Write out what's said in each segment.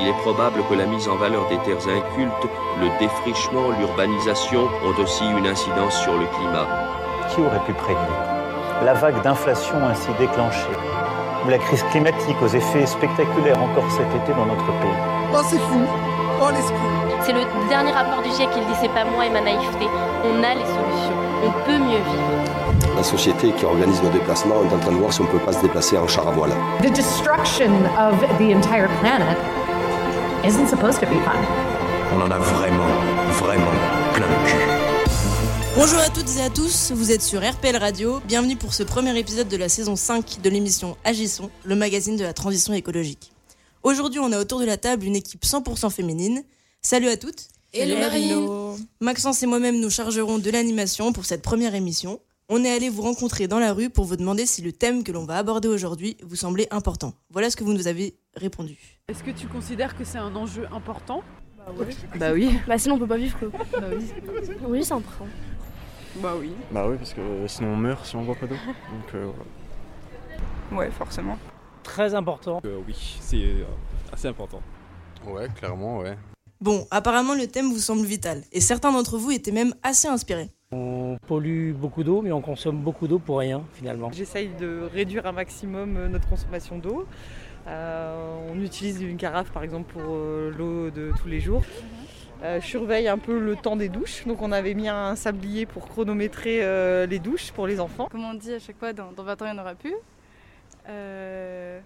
il est probable que la mise en valeur des terres incultes, le défrichement, l'urbanisation ont aussi une incidence sur le climat. Qui aurait pu prédire la vague d'inflation ainsi déclenchée ou la crise climatique aux effets spectaculaires encore cet été dans notre pays? Oh, c'est fou Oh, l'escroc C'est le dernier rapport du GIEC qui le dit, c'est pas moi et ma naïveté. On a les solutions, on peut mieux vivre. La société qui organise nos déplacements est en train de voir si on peut pas se déplacer en char à voile. The destruction of the entire planet isn't supposed to be fun. On en a vraiment, vraiment plein le cul. Bonjour à toutes et à tous, vous êtes sur RPL Radio, bienvenue pour ce premier épisode de la saison 5 de l'émission Agissons, le magazine de la transition écologique. Aujourd'hui on a autour de la table une équipe 100% féminine. Salut à toutes Hello Marine Maxence et moi-même nous chargerons de l'animation pour cette première émission. On est allé vous rencontrer dans la rue pour vous demander si le thème que l'on va aborder aujourd'hui vous semblait important. Voilà ce que vous nous avez répondu. Est-ce que tu considères que c'est un enjeu important? Bah oui. Bah sinon on peut pas vivre quoi. Bah oui. Oui c'est important. Bah oui. Bah oui, parce que euh, sinon on meurt si on boit pas d'eau. Donc euh, voilà. Ouais, forcément. Très important. Euh, oui, c'est euh, assez important. Ouais, clairement, ouais. Bon, apparemment le thème vous semble vital, et certains d'entre vous étaient même assez inspirés. On pollue beaucoup d'eau, mais on consomme beaucoup d'eau pour rien finalement. J'essaye de réduire un maximum notre consommation d'eau. Euh, on utilise une carafe par exemple pour euh, l'eau de tous les jours. Euh, je surveille un peu le temps des douches. Donc on avait mis un sablier pour chronométrer euh, les douches pour les enfants. Comme on dit à chaque fois, dans, dans 20 ans il n'y en aura plus. Euh,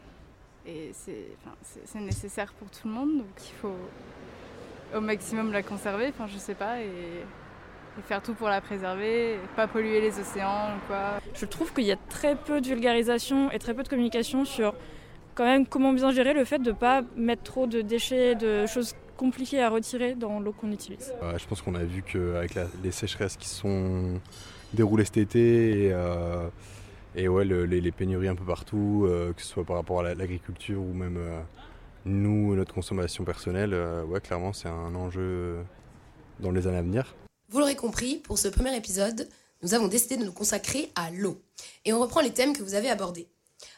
et c'est enfin, c'est- c'est nécessaire pour tout le monde, donc il faut au maximum la conserver, enfin je sais pas, et, et faire tout pour la préserver, et pas polluer les océans ou quoi. Je trouve qu'il y a très peu de vulgarisation et très peu de communication sur quand même comment bien gérer le fait de pas mettre trop de déchets, de choses compliquées à retirer dans l'eau qu'on utilise? Euh, je pense qu'on a vu qu'avec les sécheresses qui se sont déroulées cet été et, euh, et ouais, le- les, les pénuries un peu partout, euh, que ce soit par rapport à la- l'agriculture ou même euh, nous, notre consommation personnelle, euh, ouais, clairement, c'est un enjeu dans les années à venir. Vous l'aurez compris, pour ce premier épisode, nous avons décidé de nous consacrer à l'eau. Et on reprend les thèmes que vous avez abordés.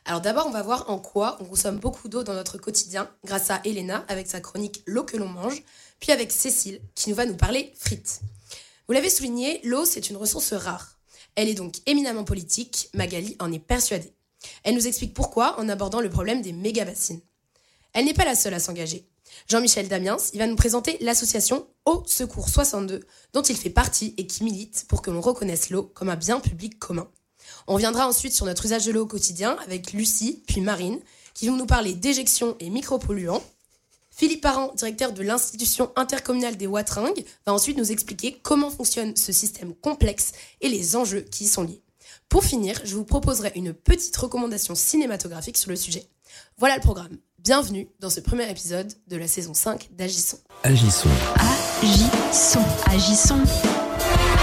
Alors d'abord, on va voir en quoi on consomme beaucoup d'eau dans notre quotidien, grâce à Elena avec sa chronique L'eau que l'on mange, puis avec Cécile qui nous va nous parler frites. Vous l'avez souligné, l'eau c'est une ressource rare. Elle est donc éminemment politique, Magali en est persuadée. Elle nous explique pourquoi en abordant le problème des méga-bassines. Elle n'est pas la seule à s'engager. Jean-Michel Damiens, il va nous présenter l'association Eau Secours 62, dont il fait partie et qui milite pour que l'on reconnaisse l'eau comme un bien public commun. On viendra ensuite sur notre usage de l'eau au quotidien avec Lucie, puis Marine, qui vont nous parler d'éjection et micropolluants. Philippe Parent, directeur de l'institution intercommunale des Watringues, va ensuite nous expliquer comment fonctionne ce système complexe et les enjeux qui y sont liés. Pour finir, je vous proposerai une petite recommandation cinématographique sur le sujet. Voilà le programme. Bienvenue dans ce premier épisode de la saison 5 d'Agissons. Agissons. Agissons, agissons,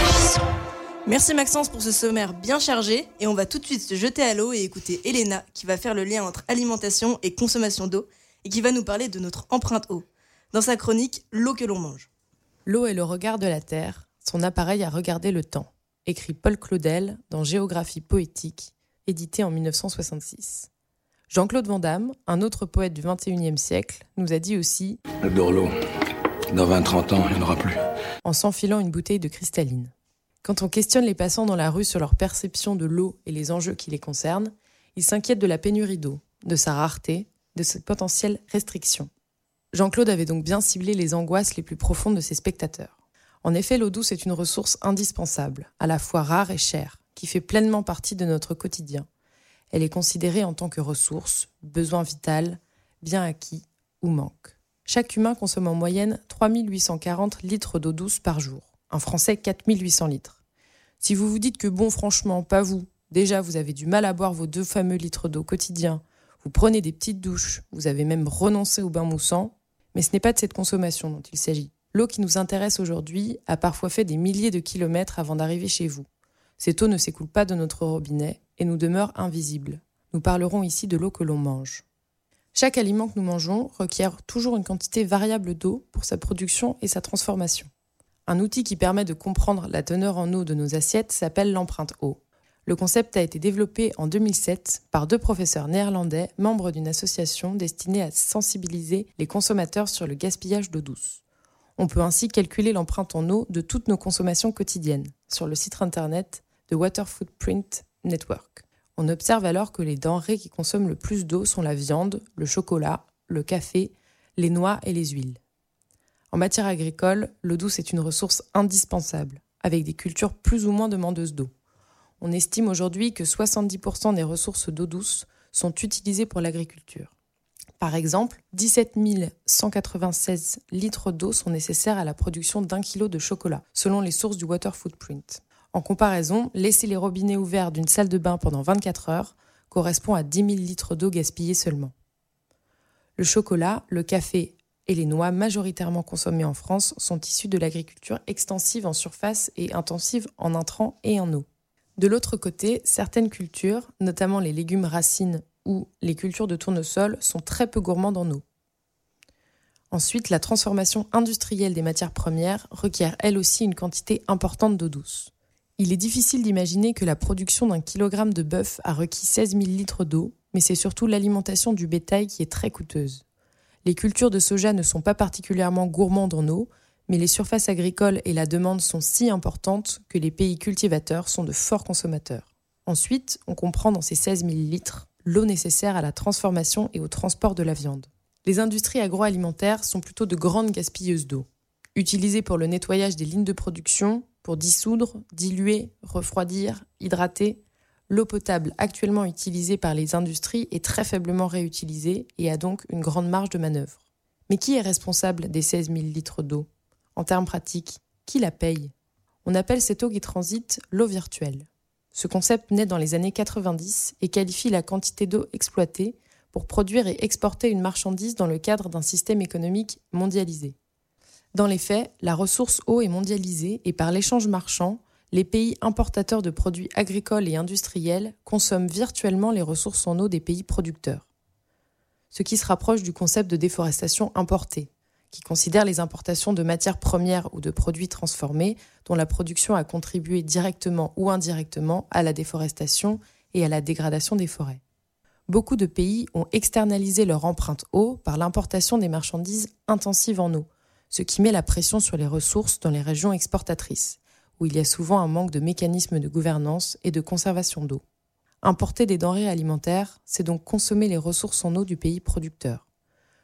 agissons. Merci Maxence pour ce sommaire bien chargé, et on va tout de suite se jeter à l'eau et écouter Elena qui va faire le lien entre alimentation et consommation d'eau, et qui va nous parler de notre empreinte eau, dans sa chronique L'eau que l'on mange. L'eau est le regard de la Terre, son appareil à regarder le temps, écrit Paul Claudel dans Géographie poétique, édité en 1966. Jean-Claude Van Damme, un autre poète du XXIe siècle, nous a dit aussi J'adore l'eau. Dans 20-30 ans, il n'y en aura plus. en s'enfilant une bouteille de cristalline. Quand on questionne les passants dans la rue sur leur perception de l'eau et les enjeux qui les concernent, ils s'inquiètent de la pénurie d'eau, de sa rareté, de ses potentielles restrictions. Jean-Claude avait donc bien ciblé les angoisses les plus profondes de ses spectateurs. En effet, l'eau douce est une ressource indispensable, à la fois rare et chère, qui fait pleinement partie de notre quotidien. Elle est considérée en tant que ressource, besoin vital, bien acquis ou manque. Chaque humain consomme en moyenne 3840 litres d'eau douce par jour. Un Français 4800 litres. Si vous vous dites que bon, franchement, pas vous, déjà vous avez du mal à boire vos deux fameux litres d'eau quotidien, vous prenez des petites douches, vous avez même renoncé au bain moussant, mais ce n'est pas de cette consommation dont il s'agit. L'eau qui nous intéresse aujourd'hui a parfois fait des milliers de kilomètres avant d'arriver chez vous. Cette eau ne s'écoule pas de notre robinet et nous demeure invisible. Nous parlerons ici de l'eau que l'on mange. Chaque aliment que nous mangeons requiert toujours une quantité variable d'eau pour sa production et sa transformation. Un outil qui permet de comprendre la teneur en eau de nos assiettes s'appelle l'empreinte eau. Le concept a été développé en 2007 par deux professeurs néerlandais, membres d'une association destinée à sensibiliser les consommateurs sur le gaspillage d'eau douce. On peut ainsi calculer l'empreinte en eau de toutes nos consommations quotidiennes sur le site internet de Water Footprint Network. On observe alors que les denrées qui consomment le plus d'eau sont la viande, le chocolat, le café, les noix et les huiles. En matière agricole, l'eau douce est une ressource indispensable, avec des cultures plus ou moins demandeuses d'eau. On estime aujourd'hui que 70% des ressources d'eau douce sont utilisées pour l'agriculture. Par exemple, 17 196 litres d'eau sont nécessaires à la production d'un kilo de chocolat, selon les sources du Water Footprint. En comparaison, laisser les robinets ouverts d'une salle de bain pendant 24 heures correspond à 10 000 litres d'eau gaspillée seulement. Le chocolat, le café et les noix majoritairement consommées en France sont issus de l'agriculture extensive en surface et intensive en intrants et en eau. De l'autre côté, certaines cultures, notamment les légumes racines ou les cultures de tournesol, sont très peu gourmandes en eau. Ensuite, la transformation industrielle des matières premières requiert elle aussi une quantité importante d'eau douce. Il est difficile d'imaginer que la production d'un kilogramme de bœuf a requis 16 000 litres d'eau, mais c'est surtout l'alimentation du bétail qui est très coûteuse. Les cultures de soja ne sont pas particulièrement gourmandes en eau, mais les surfaces agricoles et la demande sont si importantes que les pays cultivateurs sont de forts consommateurs. Ensuite, on comprend dans ces 16 000 litres l'eau nécessaire à la transformation et au transport de la viande. Les industries agroalimentaires sont plutôt de grandes gaspilleuses d'eau. Utilisées pour le nettoyage des lignes de production, pour dissoudre, diluer, refroidir, hydrater, l'eau potable actuellement utilisée par les industries est très faiblement réutilisée et a donc une grande marge de manœuvre. Mais qui est responsable des 16 000 litres d'eau? En termes pratiques, qui la paye? On appelle cette eau qui transite l'eau virtuelle. Ce concept naît dans les années 90 et qualifie la quantité d'eau exploitée pour produire et exporter une marchandise dans le cadre d'un système économique mondialisé. Dans les faits, la ressource eau est mondialisée et par l'échange marchand, les pays importateurs de produits agricoles et industriels consomment virtuellement les ressources en eau des pays producteurs. Ce qui se rapproche du concept de déforestation importée, qui considère les importations de matières premières ou de produits transformés dont la production a contribué directement ou indirectement à la déforestation et à la dégradation des forêts. Beaucoup de pays ont externalisé leur empreinte eau par l'importation des marchandises intensives en eau, ce qui met la pression sur les ressources dans les régions exportatrices, où il y a souvent un manque de mécanismes de gouvernance et de conservation d'eau. Importer des denrées alimentaires, c'est donc consommer les ressources en eau du pays producteur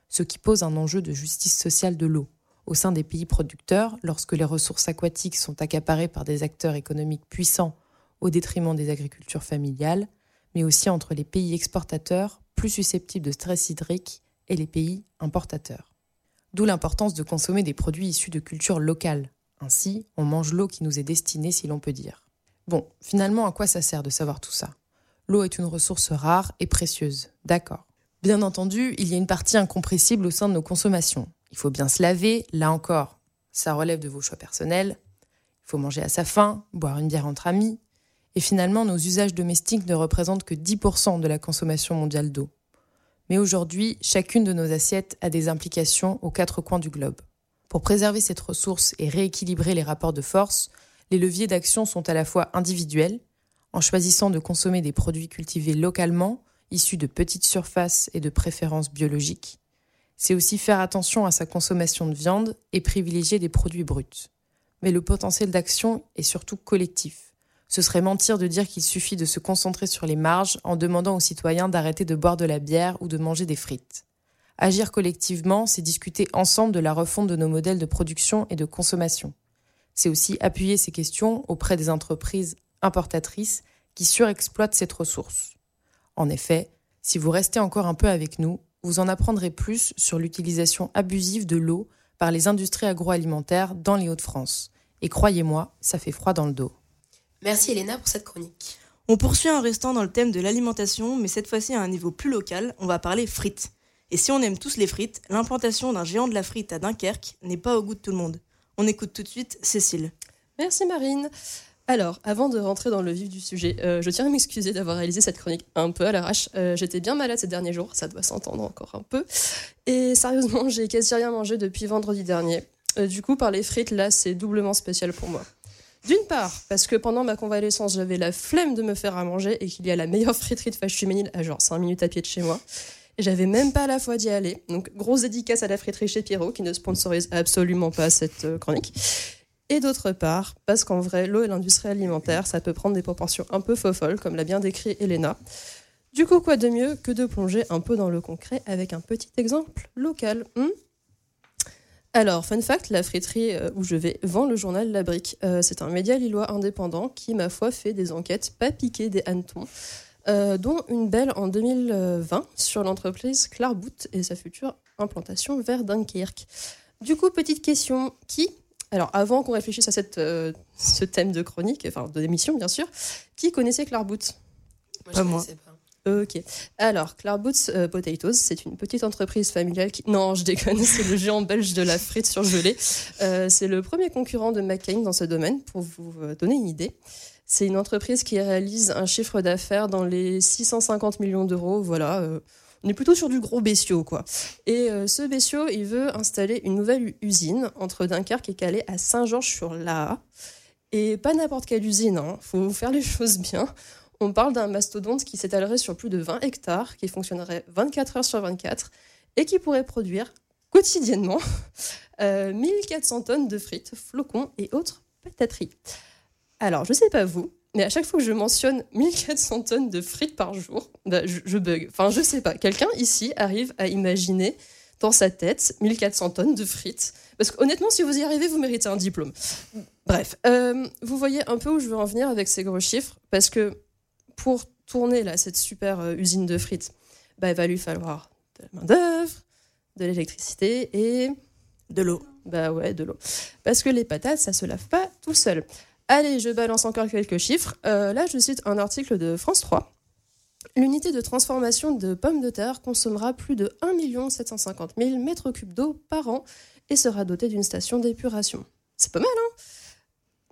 ce qui pose un enjeu de justice sociale de l'eau. Au sein des pays producteurs, lorsque les ressources aquatiques sont accaparées par des acteurs économiques puissants au détriment des agricultures familiales, mais aussi entre les pays exportateurs, plus susceptibles de stress hydrique, et les pays importateurs. D'où l'importance de consommer des produits issus de cultures locales. Ainsi, on mange l'eau qui nous est destinée, si l'on peut dire. Bon, finalement, à quoi ça sert de savoir tout ça? L'eau est une ressource rare et précieuse, d'accord. Bien entendu, il y a une partie incompressible au sein de nos consommations. Il faut bien se laver, là encore, ça relève de vos choix personnels. Il faut manger à sa faim, boire une bière entre amis. Et finalement, nos usages domestiques ne représentent que 10% de la consommation mondiale d'eau. Mais aujourd'hui, chacune de nos assiettes a des implications aux quatre coins du globe. Pour préserver cette ressource et rééquilibrer les rapports de force, les leviers d'action sont à la fois individuels, en choisissant de consommer des produits cultivés localement, issus de petites surfaces et de préférences biologiques. C'est aussi faire attention à sa consommation de viande et privilégier des produits bruts. Mais le potentiel d'action est surtout collectif. Ce serait mentir de dire qu'il suffit de se concentrer sur les marges en demandant aux citoyens d'arrêter de boire de la bière ou de manger des frites. Agir collectivement, c'est discuter ensemble de la refonte de nos modèles de production et de consommation. C'est aussi appuyer ces questions auprès des entreprises importatrices qui surexploitent cette ressource. En effet, si vous restez encore un peu avec nous, vous en apprendrez plus sur l'utilisation abusive de l'eau par les industries agroalimentaires dans les Hauts-de-France. Et croyez-moi, ça fait froid dans le dos. Merci Elena pour cette chronique. On poursuit en restant dans le thème de l'alimentation, mais cette fois-ci à un niveau plus local, on va parler frites. Et si on aime tous les frites, l'implantation d'un géant de la frite à Dunkerque n'est pas au goût de tout le monde. On écoute tout de suite Cécile. Merci Marine. Alors, avant de rentrer dans le vif du sujet, euh, je tiens à m'excuser d'avoir réalisé cette chronique un peu à l'arrache. Euh, j'étais bien malade ces derniers jours, ça doit s'entendre encore un peu. Et sérieusement, j'ai quasi rien mangé depuis vendredi dernier. Euh, du coup, par les frites, là, c'est doublement spécial pour moi. D'une part, parce que pendant ma convalescence, j'avais la flemme de me faire à manger et qu'il y a la meilleure friterie de fâche à genre 5 minutes à pied de chez moi. J'avais même pas la foi d'y aller. Donc, grosse dédicace à la friterie chez Pierrot, qui ne sponsorise absolument pas cette euh, chronique. Et d'autre part, parce qu'en vrai, l'eau et l'industrie alimentaire, ça peut prendre des proportions un peu folles, comme l'a bien décrit Elena. Du coup, quoi de mieux que de plonger un peu dans le concret avec un petit exemple local hmm? Alors, fun fact, la friterie euh, où je vais vend le journal La Brique. Euh, c'est un média lillois indépendant qui, ma foi, fait des enquêtes pas piquées des hannetons, euh, dont une belle en 2020 sur l'entreprise Clarbout et sa future implantation vers Dunkerque. Du coup, petite question, qui alors, avant qu'on réfléchisse à cette, ce thème de chronique, enfin de l'émission bien sûr, qui connaissait Clarbout Moi, je moi. Pas. Ok. Alors, Clarboots euh, Potatoes, c'est une petite entreprise familiale qui... Non, je déconne, c'est le géant belge de la frite surgelée. Euh, c'est le premier concurrent de McCain dans ce domaine, pour vous euh, donner une idée. C'est une entreprise qui réalise un chiffre d'affaires dans les 650 millions d'euros. Voilà, on est plutôt sur du gros bestiau, quoi. Et ce bestiau, il veut installer une nouvelle usine entre Dunkerque et Calais à Saint-Georges-sur-Laa. Et pas n'importe quelle usine, hein. faut faire les choses bien. On parle d'un mastodonte qui s'étalerait sur plus de 20 hectares, qui fonctionnerait 24 heures sur 24 et qui pourrait produire quotidiennement 1400 euh, tonnes de frites, flocons et autres patateries. Alors, je sais pas vous, mais à chaque fois que je mentionne 1400 tonnes de frites par jour, bah, je, bug. Enfin, je sais pas. Quelqu'un ici arrive à imaginer dans sa tête 1400 tonnes de frites Parce qu'honnêtement, si vous y arrivez, vous méritez un diplôme. Bref, euh, vous voyez un peu où je veux en venir avec ces gros chiffres, parce que pour tourner là, cette super euh, usine de frites, bah, il va lui falloir de la main-d'œuvre, de l'électricité et de l'eau. Bah ouais, de l'eau. Parce que les patates, ça se lave pas tout seul. Allez, je balance encore quelques chiffres. Euh, là, je cite un article de France 3. L'unité de transformation de pommes de terre consommera plus de 1 750 000 mètres cubes d'eau par an et sera dotée d'une station d'épuration. C'est pas mal, hein?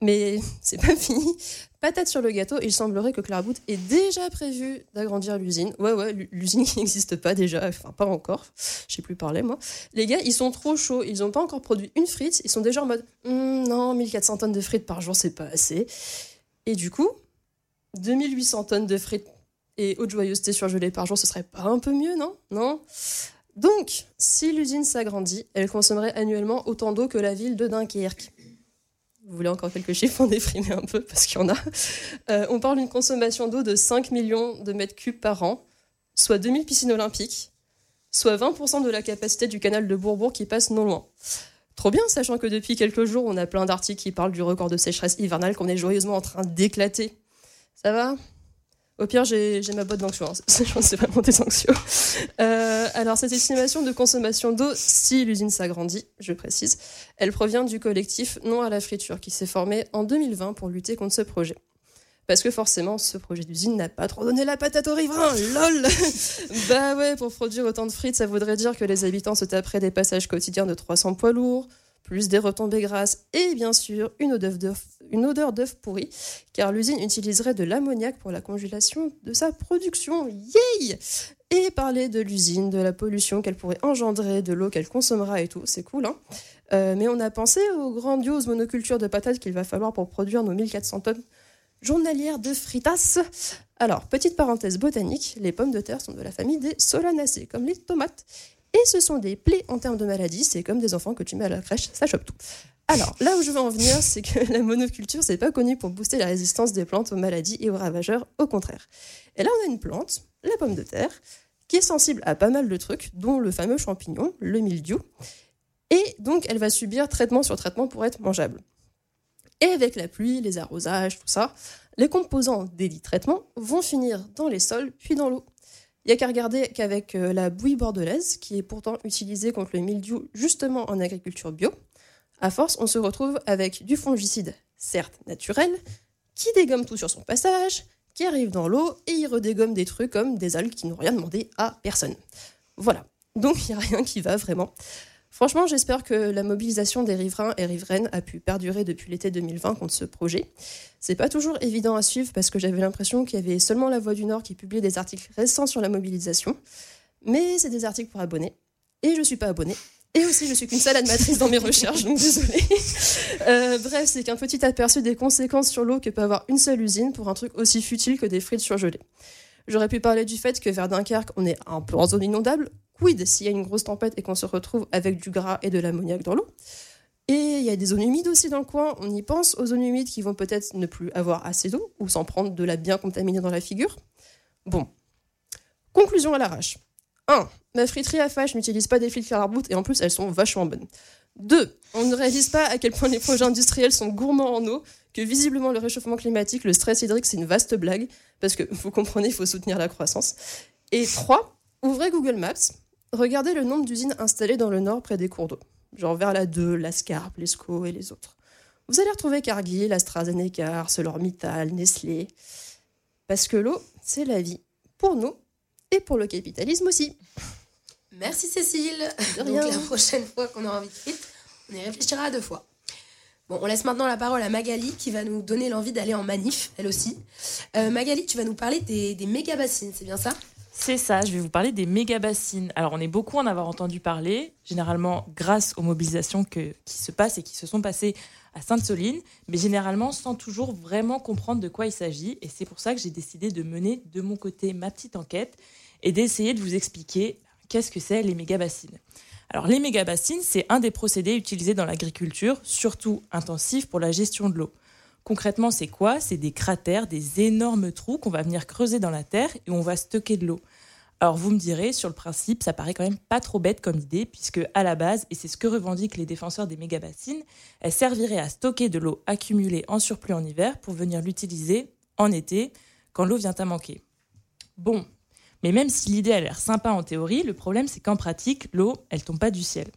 Mais c'est pas fini. Patate sur le gâteau, il semblerait que Clairbout ait déjà prévu d'agrandir l'usine. Ouais, ouais, l'usine qui n'existe pas déjà, enfin pas encore. Je plus parler moi. Les gars, ils sont trop chauds, ils n'ont pas encore produit une frite, ils sont déjà en mode hm, non, 1400 tonnes de frites par jour, c'est pas assez. Et du coup, 2800 tonnes de frites et haute joyeuseté surgelée par jour, ce serait pas un peu mieux, non? Non? Donc, si l'usine s'agrandit, elle consommerait annuellement autant d'eau que la ville de Dunkerque vous voulez encore quelques chiffres, on déprimer un peu parce qu'il y en a. Euh, on parle d'une consommation d'eau de 5 millions de mètres cubes par an, soit 2000 piscines olympiques, soit 20% de la capacité du canal de Bourbourg qui passe non loin. Trop bien, sachant que depuis quelques jours, on a plein d'articles qui parlent du record de sécheresse hivernale qu'on est joyeusement en train d'éclater. Ça va? Au pire, j'ai ma boîte d'anxio. Hein. C'est vraiment des anxios. Euh, alors, cette estimation de consommation d'eau, si l'usine s'agrandit, je précise, elle provient du collectif Non à la friture qui s'est formé en 2020 pour lutter contre ce projet. Parce que forcément, ce projet d'usine n'a pas trop donné la patate aux riverains, lol Bah ouais, pour produire autant de frites, ça voudrait dire que les habitants se taperaient des passages quotidiens de 300 poids lourds, plus des retombées grasses et bien sûr une odeur d'œuf pourri, car l'usine utiliserait de l'ammoniac pour la congélation de sa production. Yay Et parler de l'usine, de la pollution qu'elle pourrait engendrer, de l'eau qu'elle consommera et tout, c'est cool, hein euh, Mais on a pensé aux grandioses monocultures de patates qu'il va falloir pour produire nos 1400 tonnes journalières de fritas. Alors, petite parenthèse botanique, les pommes de terre sont de la famille des solanacées, comme les tomates. Et ce sont des plaies en termes de maladies. C'est comme des enfants que tu mets à la crèche, ça chope tout. Alors, là où je veux en venir, c'est que la monoculture, c'est pas connu pour booster la résistance des plantes aux maladies et aux ravageurs, au contraire. Et là, on a une plante, la pomme de terre, qui est sensible à pas mal de trucs, dont le fameux champignon, le mildiou. Et donc, elle va subir traitement sur traitement pour être mangeable. Et avec la pluie, les arrosages, tout ça, les composants des dits traitements vont finir dans les sols, puis dans l'eau. Il n'y a qu'à regarder qu'avec euh, la bouillie bordelaise, qui est pourtant utilisée contre le mildiou justement en agriculture bio, à force, on se retrouve avec du fongicide, certes naturel, qui dégomme tout sur son passage, qui arrive dans l'eau et il redégomme des trucs comme des algues qui n'ont rien demandé à personne. Voilà. Donc il n'y a rien qui va vraiment. Franchement, j'espère que la mobilisation des riverains et riveraines a pu perdurer depuis l'été 2020 contre ce projet. C'est pas toujours évident à suivre parce que j'avais l'impression qu'il y avait seulement La Voix du Nord qui publiait des articles récents sur la mobilisation. Mais c'est des articles pour abonnés. Et je suis pas abonnée. Et aussi, je suis qu'une sale animatrice dans mes recherches, donc désolée. Euh, bref, c'est qu'un petit aperçu des conséquences sur l'eau que peut avoir une seule usine pour un truc aussi futile que des frites surgelées. J'aurais pu parler du fait que vers Dunkerque, on est un peu en zone inondable. Quid s'il y a une grosse tempête et qu'on se retrouve avec du gras et de l'ammoniac dans l'eau? Et il y a des zones humides aussi dans le coin. On y pense aux zones humides qui vont peut-être ne plus avoir assez d'eau ou s'en prendre de la bien contaminée dans la figure. Bon. Conclusion à l'arrache. 1. Ma friterie à fâche n'utilise pas des fils à et en plus elles sont vachement bonnes. 2. On ne réalise pas à quel point les projets industriels sont gourmands en eau, que visiblement le réchauffement climatique, le stress hydrique, c'est une vaste blague, parce que vous comprenez, il faut soutenir la croissance. Et 3. Ouvrez Google Maps, regardez le nombre d'usines installées dans le nord près des cours d'eau, genre vers la 2, la Scarpe, l'Escaut et les autres. Vous allez retrouver Cargill, AstraZeneca, ArcelorMittal, Nestlé. Parce que l'eau, c'est la vie. Pour nous et pour le capitalisme aussi. Merci Cécile. Donc la prochaine fois qu'on aura envie de frites, on y réfléchira à deux fois. Bon, on laisse maintenant la parole à Magali qui va nous donner l'envie d'aller en manif, elle aussi. Euh, Magali, tu vas nous parler des, des méga bassines, c'est bien ça? C'est ça, je vais vous parler des méga bassines. Alors, on est beaucoup en avoir entendu parler, généralement grâce aux mobilisations qui se passent et qui se sont passées à Sainte-Soline, mais généralement sans toujours vraiment comprendre de quoi il s'agit. Et c'est pour ça que j'ai décidé de mener de mon côté ma petite enquête et d'essayer de vous expliquer qu'est-ce que c'est les méga-bassines. Alors les méga-bassines, c'est un des procédés utilisés dans l'agriculture, surtout intensif pour la gestion de l'eau. Concrètement, c'est quoi? C'est des cratères, des énormes trous qu'on va venir creuser dans la terre et on va stocker de l'eau. Alors vous me direz, sur le principe, ça paraît quand même pas trop bête comme idée, puisque à la base, et c'est ce que revendiquent les défenseurs des méga-bassines, elle servirait à stocker de l'eau accumulée en surplus en hiver pour venir l'utiliser en été, quand l'eau vient à manquer. Bon, mais même si l'idée a l'air sympa en théorie, le problème c'est qu'en pratique, l'eau, elle tombe pas du ciel.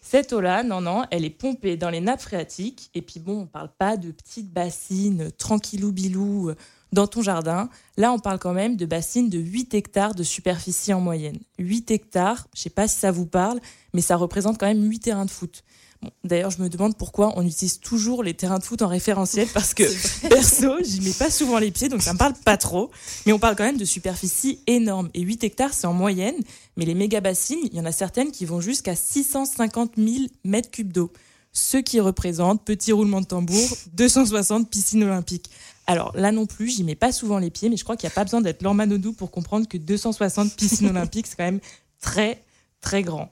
Cette eau-là, non, non, elle est pompée dans les nappes phréatiques. Et puis bon, on parle pas de petites bassines tranquillou-bilou euh, dans ton jardin. Là, on parle quand même de bassines de 8 hectares de superficie en moyenne. 8 hectares, je sais pas si ça vous parle, mais ça représente quand même 8 terrains de foot. D'ailleurs, je me demande pourquoi on utilise toujours les terrains de foot en référentiel parce que perso, j'y mets pas souvent les pieds, donc ça me parle pas trop. Mais on parle quand même de superficie énorme. Et 8 hectares, c'est en moyenne. Mais les méga bassines, il y en a certaines qui vont jusqu'à 650 000 mètres cubes d'eau. Ce qui représente, petit roulement de tambour, 260 piscines olympiques. Alors là non plus, j'y mets pas souvent les pieds, mais je crois qu'il n'y a pas besoin d'être Lormanodou pour comprendre que 260 piscines olympiques, c'est quand même très, très grand.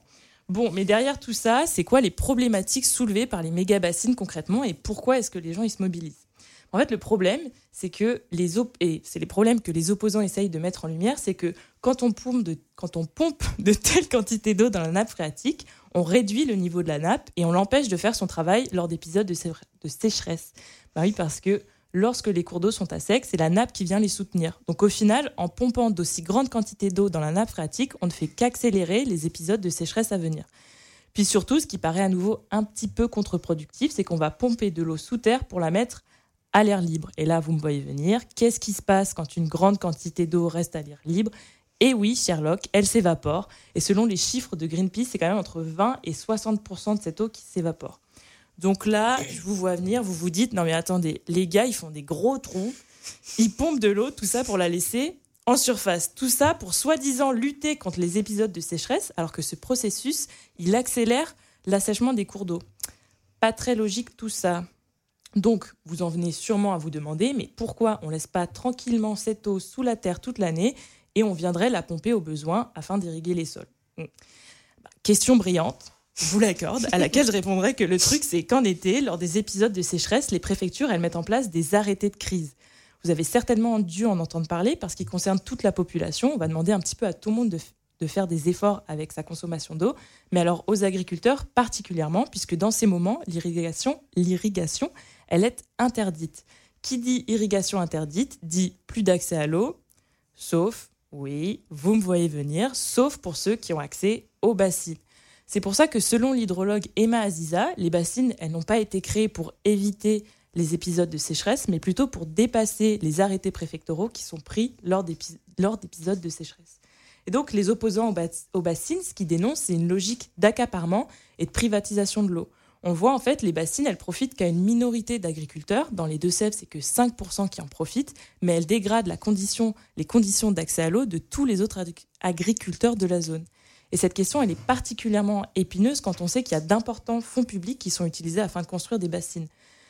Bon, mais derrière tout ça, c'est quoi les problématiques soulevées par les méga bassines concrètement et pourquoi est-ce que les gens ils se mobilisent? En fait, le problème, c'est que les et c'est les problèmes que les opposants essayent de mettre en lumière, c'est que quand on pompe de quand on pompe de telles quantités d'eau dans la nappe phréatique, on réduit le niveau de la nappe et on l'empêche de faire son travail lors d'épisodes de, de sécheresse. Bah oui, parce que lorsque les cours d'eau sont à sec, c'est la nappe qui vient les soutenir. Donc au final, en pompant d'aussi grandes quantités d'eau dans la nappe phréatique, on ne fait qu'accélérer les épisodes de sécheresse à venir. Puis surtout, ce qui paraît à nouveau un petit peu contre-productif, c'est qu'on va pomper de l'eau sous terre pour la mettre à l'air libre. Et là, vous me voyez venir. Qu'est-ce qui se passe quand une grande quantité d'eau reste à l'air libre? Et oui, Sherlock, elle s'évapore. Et selon les chiffres de Greenpeace, c'est quand même entre 20 et 60% de cette eau qui s'évapore. Donc là, je vous vois venir, vous vous dites, non mais attendez, les gars, ils font des gros trous, ils pompent de l'eau, tout ça pour la laisser en surface. Tout ça pour soi-disant lutter contre les épisodes de sécheresse, alors que ce processus, il accélère l'assèchement des cours d'eau. Pas très logique tout ça. Donc, vous en venez sûrement à vous demander, mais pourquoi on laisse pas tranquillement cette eau sous la terre toute l'année et on viendrait la pomper au besoin afin d'irriguer les sols? Hmm. bah, Question brillante je vous l'accorde, à laquelle je répondrai que le truc, c'est qu'en été, lors des épisodes de sécheresse, les préfectures, elles mettent en place des arrêtés de crise. Vous avez certainement dû en entendre parler parce qu'il concerne toute la population. On va demander un petit peu à tout le monde de, faire des efforts avec sa consommation d'eau, mais alors aux agriculteurs particulièrement, puisque dans ces moments, l'irrigation, l'irrigation, elle est interdite. Qui dit irrigation interdite dit plus d'accès à l'eau, sauf, oui, vous me voyez venir, sauf pour ceux qui ont accès aux bassines. C'est pour ça que selon l'hydrologue Emma Aziza, les bassines, elles n'ont pas été créées pour éviter les épisodes de sécheresse, mais plutôt pour dépasser les arrêtés préfectoraux qui sont pris lors d'épisodes de sécheresse. Et donc les opposants aux bassines, ce qu'ils dénoncent, c'est une logique d'accaparement et de privatisation de l'eau. On voit en fait, les bassines, elles profitent qu'à une minorité d'agriculteurs. Dans les Deux-Sèvres, c'est que 5% qui en profitent, mais elles dégradent les conditions d'accès à l'eau de tous les autres agriculteurs de la zone. Et cette question, elle est particulièrement épineuse quand on sait qu'il y a d'importants fonds publics qui sont utilisés afin de construire des bassines.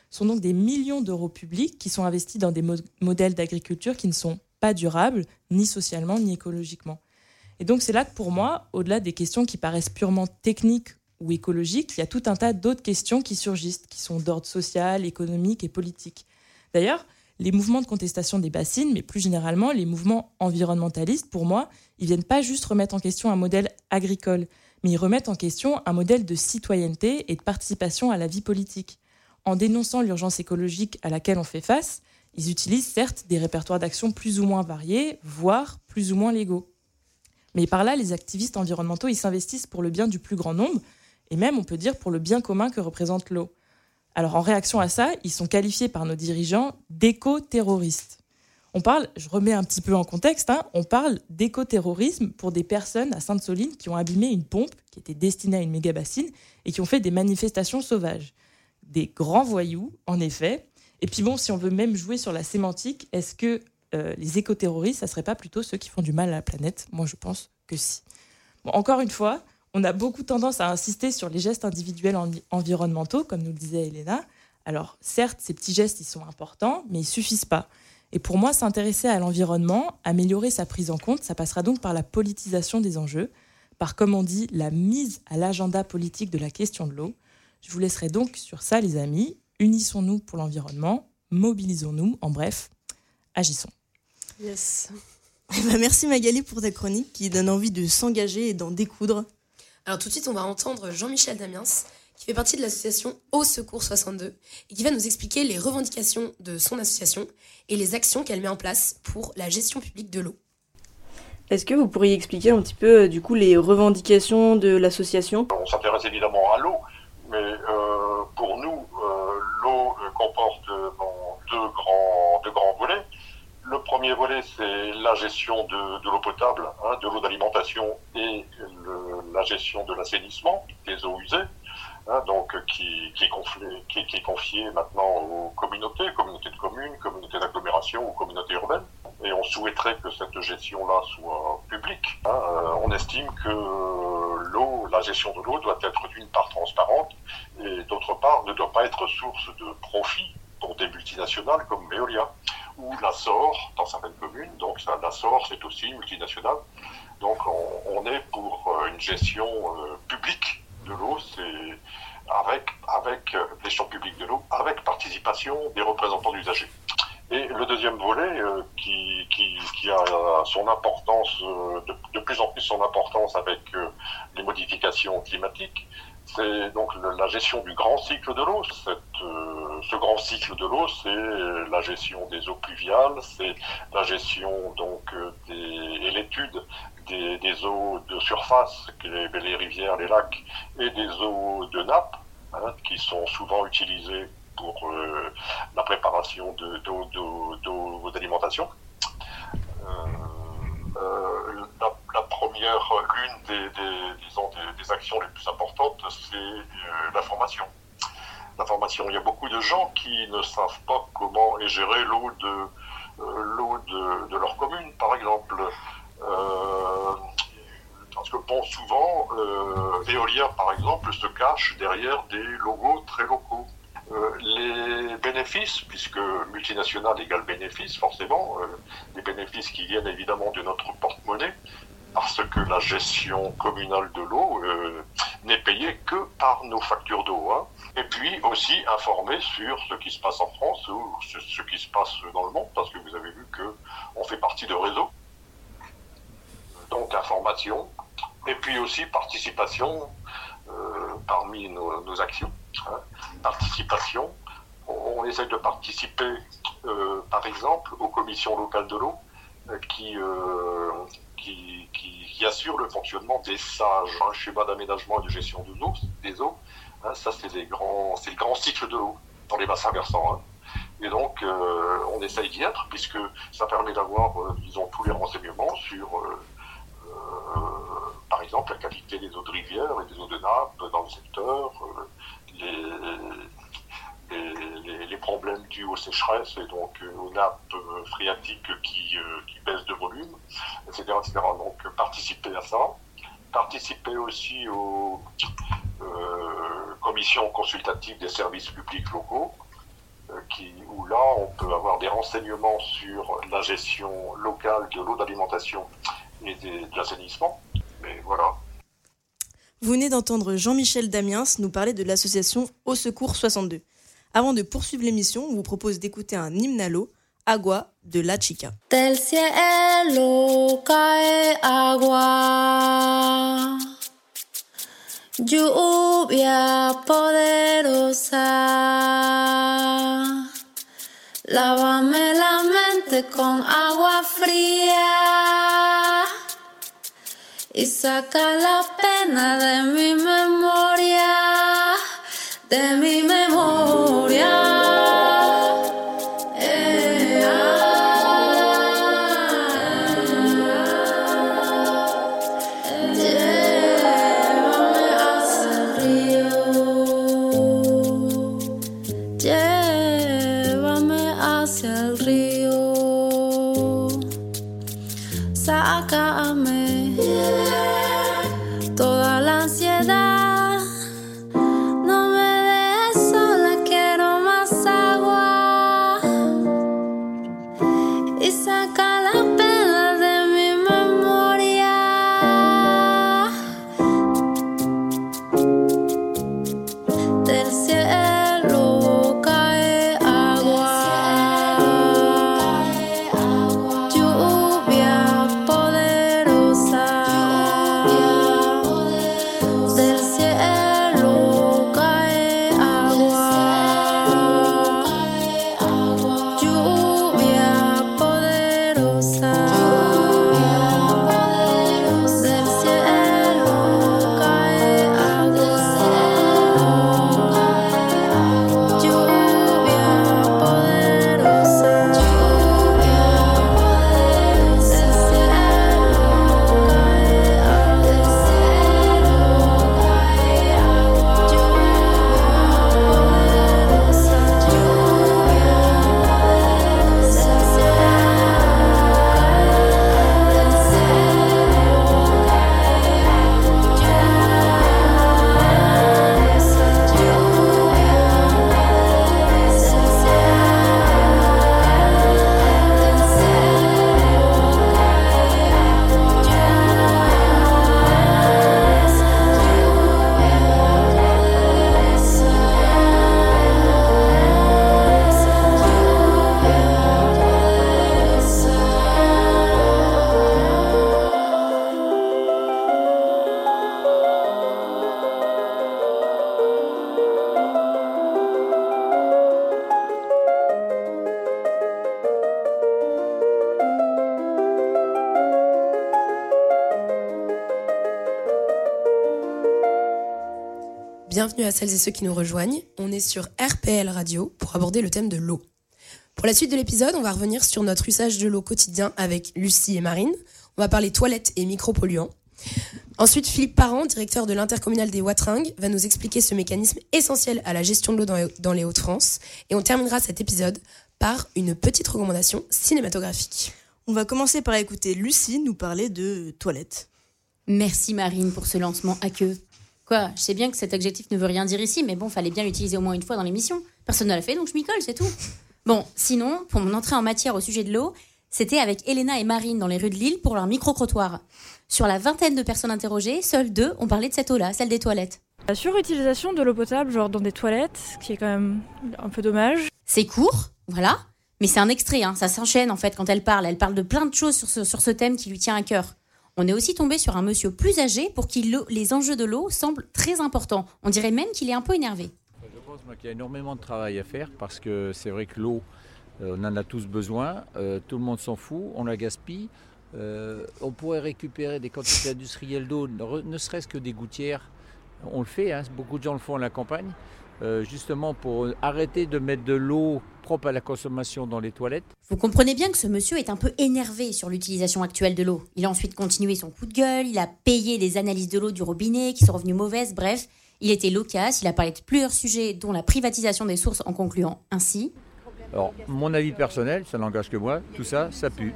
Ce sont donc des millions d'euros publics qui sont investis dans des modèles d'agriculture qui ne sont pas durables, ni socialement, ni écologiquement. Et donc c'est là que pour moi, au-delà des questions qui paraissent purement techniques ou écologiques, il y a tout un tas d'autres questions qui surgissent, qui sont d'ordre social, économique et politique. D'ailleurs, les mouvements de contestation des bassines, mais plus généralement les mouvements environnementalistes, pour moi, ils viennent pas juste remettre en question un modèle agricole, mais ils remettent en question un modèle de citoyenneté et de participation à la vie politique. En dénonçant l'urgence écologique à laquelle on fait face, ils utilisent certes des répertoires d'action plus ou moins variés, voire plus ou moins légaux. Mais par là, les activistes environnementaux, ils s'investissent pour le bien du plus grand nombre, et même, on peut dire, pour le bien commun que représente l'eau. Alors, en réaction à ça, ils sont qualifiés par nos dirigeants d'éco-terroristes. On parle, je remets un petit peu en contexte, hein, on parle d'éco-terrorisme pour des personnes à Sainte-Soline qui ont abîmé une pompe qui était destinée à une méga bassine et qui ont fait des manifestations sauvages. Des grands voyous, en effet. Et puis bon, si on veut même jouer sur la sémantique, est-ce que euh, les éco-terroristes, ça serait pas plutôt ceux qui font du mal à la planète? Moi, je pense que si. encore une fois, on a beaucoup tendance à insister sur les gestes individuels environnementaux, comme nous le disait Elena. Alors, certes, ces petits gestes, ils sont importants, mais ils suffisent pas. Et pour moi, s'intéresser à l'environnement, améliorer sa prise en compte, ça passera donc par la politisation des enjeux, par, comme on dit, la mise à l'agenda politique de la question de l'eau. Je vous laisserai donc sur ça, les amis. Unissons-nous pour l'environnement, mobilisons-nous, en bref, agissons. Yes. Eh ben, merci Magali pour ta chronique qui donne envie de s'engager et d'en découdre. Alors tout de suite, on va entendre Jean-Michel Damiens, qui fait partie de l'association Au Secours 62, et qui va nous expliquer les revendications de son association et les actions qu'elle met en place pour la gestion publique de l'eau. Est-ce que vous pourriez expliquer un petit peu euh, du coup les revendications de l'association? On s'intéresse évidemment à l'eau, mais euh, pour nous, euh, l'eau comporte deux, grands, deux grands volets. Le premier volet, c'est la gestion de, l'eau potable, hein, de l'eau d'alimentation et la gestion de l'assainissement des eaux usées, hein, donc qui, est confiée maintenant aux communautés, communautés de communes, communautés d'agglomération ou communautés urbaines. Et on souhaiterait que cette gestion-là soit publique. Hein. Euh, on estime que l'eau, la gestion de l'eau doit être d'une part transparente et d'autre part ne doit pas être source de profit pour des multinationales comme Veolia ou la SOR dans certaines communes. Donc la SOR, c'est aussi multinationale. Donc on, est pour euh, une gestion euh, publique de l'eau, c'est avec, avec euh, publique de l'eau, avec participation des représentants d'usagers. Et le deuxième volet, qui, a son importance, de, plus en plus son importance avec les modifications climatiques, c'est donc la gestion du grand cycle de l'eau. Euh, ce grand cycle de l'eau, c'est la gestion des eaux pluviales, c'est la gestion donc euh, des, et l'étude des, eaux de surface, les, rivières, les lacs, et des eaux de nappe, hein, qui sont souvent utilisées pour euh, la préparation d'eau d'alimentation. Euh, l'une des, des, des, actions les plus importantes, c'est euh, la formation. La formation. Il y a beaucoup de gens qui ne savent pas comment est de, euh, l'eau de, de, leur commune, par exemple. Euh, parce que souvent, euh, Veolia, par exemple, se cache derrière des logos très locaux. Euh, les bénéfices, puisque multinational égale bénéfice, forcément, euh, les bénéfices qui viennent évidemment de notre porte-monnaie, parce que la gestion communale de l'eau euh, n'est payée que par nos factures d'eau. Hein. Et puis aussi informer sur ce qui se passe en France ou ce, qui se passe dans le monde, parce que vous avez vu que on fait partie de réseaux. Donc information, et puis aussi participation euh, parmi nos, actions. Hein, participation. On, essaie de participer, euh, par exemple, aux commissions locales de l'eau euh, qui, euh, assurent le fonctionnement des sages, un schéma d'aménagement et de gestion de des eaux. Hein, ça, c'est le grand cycle de l'eau dans les bassins versants. Hein. Et donc, on essaye d'y être, puisque ça permet d'avoir, disons, tous les renseignements sur par exemple, la qualité des eaux de rivière et des eaux de nappe dans le secteur, les, dus aux sécheresses et donc euh, aux nappes euh, phréatiques qui, euh, qui baissent de volume, etc., etc. Donc participer à ça. participer aussi aux commissions consultatives des services publics locaux, qui, où là, on peut avoir des renseignements sur la gestion locale de l'eau d'alimentation et de l'assainissement. Mais voilà. Vous venez d'entendre Jean-Michel Damiens nous parler de l'association Au Secours 62. Avant de poursuivre l'émission, on vous propose d'écouter un hymne Agua de La Chica. Del cielo cae agua, lluvia poderosa. Lávame la mente con agua fría y saca la pena de mi memoria, de mi memoria. Eh, Bienvenue à celles et ceux qui nous rejoignent. On est sur RPL Radio pour aborder le thème de l'eau. Pour la suite de l'épisode, on va revenir sur notre usage de l'eau quotidien avec Lucie et Marine. On va parler toilettes et micropolluants. Ensuite, Philippe Parent, directeur de l'intercommunal des Watringues, va nous expliquer ce mécanisme essentiel à la gestion de l'eau dans les- dans les Hauts-de-France. Et on terminera cet épisode par une petite recommandation cinématographique. On va commencer par écouter Lucie nous parler de toilettes. Merci Marine pour ce lancement à queue. Quoi, je sais bien que cet adjectif ne veut rien dire ici, mais bon, fallait bien l'utiliser au moins une fois dans l'émission. Personne ne l'a fait, donc je m'y colle, c'est tout. Bon, sinon, pour mon entrée en matière au sujet de l'eau, c'était avec Elena et Marine dans les rues de Lille pour leur micro-trottoir. Sur la vingtaine de personnes interrogées, seules deux ont parlé de cette eau-là, celle des toilettes. La surutilisation de l'eau potable, genre dans des toilettes, ce qui est quand même un peu dommage. C'est court, voilà, mais c'est un extrait, hein, ça s'enchaîne en fait quand elle parle. Elle parle de plein de choses sur ce, sur ce thème qui lui tient à cœur. On est aussi tombé sur un monsieur plus âgé pour qui les enjeux de l'eau semblent très importants. On dirait même qu'il est un peu énervé. Je pense qu'il y a énormément de travail à faire parce que c'est vrai que l'eau, euh, on en a tous besoin, euh, tout le monde s'en fout, on la gaspille. Euh, on pourrait récupérer des quantités industrielles d'eau, ne serait-ce que des gouttières. On le fait, hein, beaucoup de gens le font à la campagne, euh, justement pour arrêter de mettre de l'eau propre à la consommation dans les toilettes. Vous comprenez bien que ce monsieur est un peu énervé sur l'utilisation actuelle de l'eau. Il a ensuite continué son coup de gueule, il a payé des analyses de l'eau du robinet qui sont revenues mauvaises, bref, il était loquace, il a parlé de plusieurs sujets dont la privatisation des sources en concluant ainsi. Alors, mon avis personnel, ça n'engage que moi, tout ça, ça pue.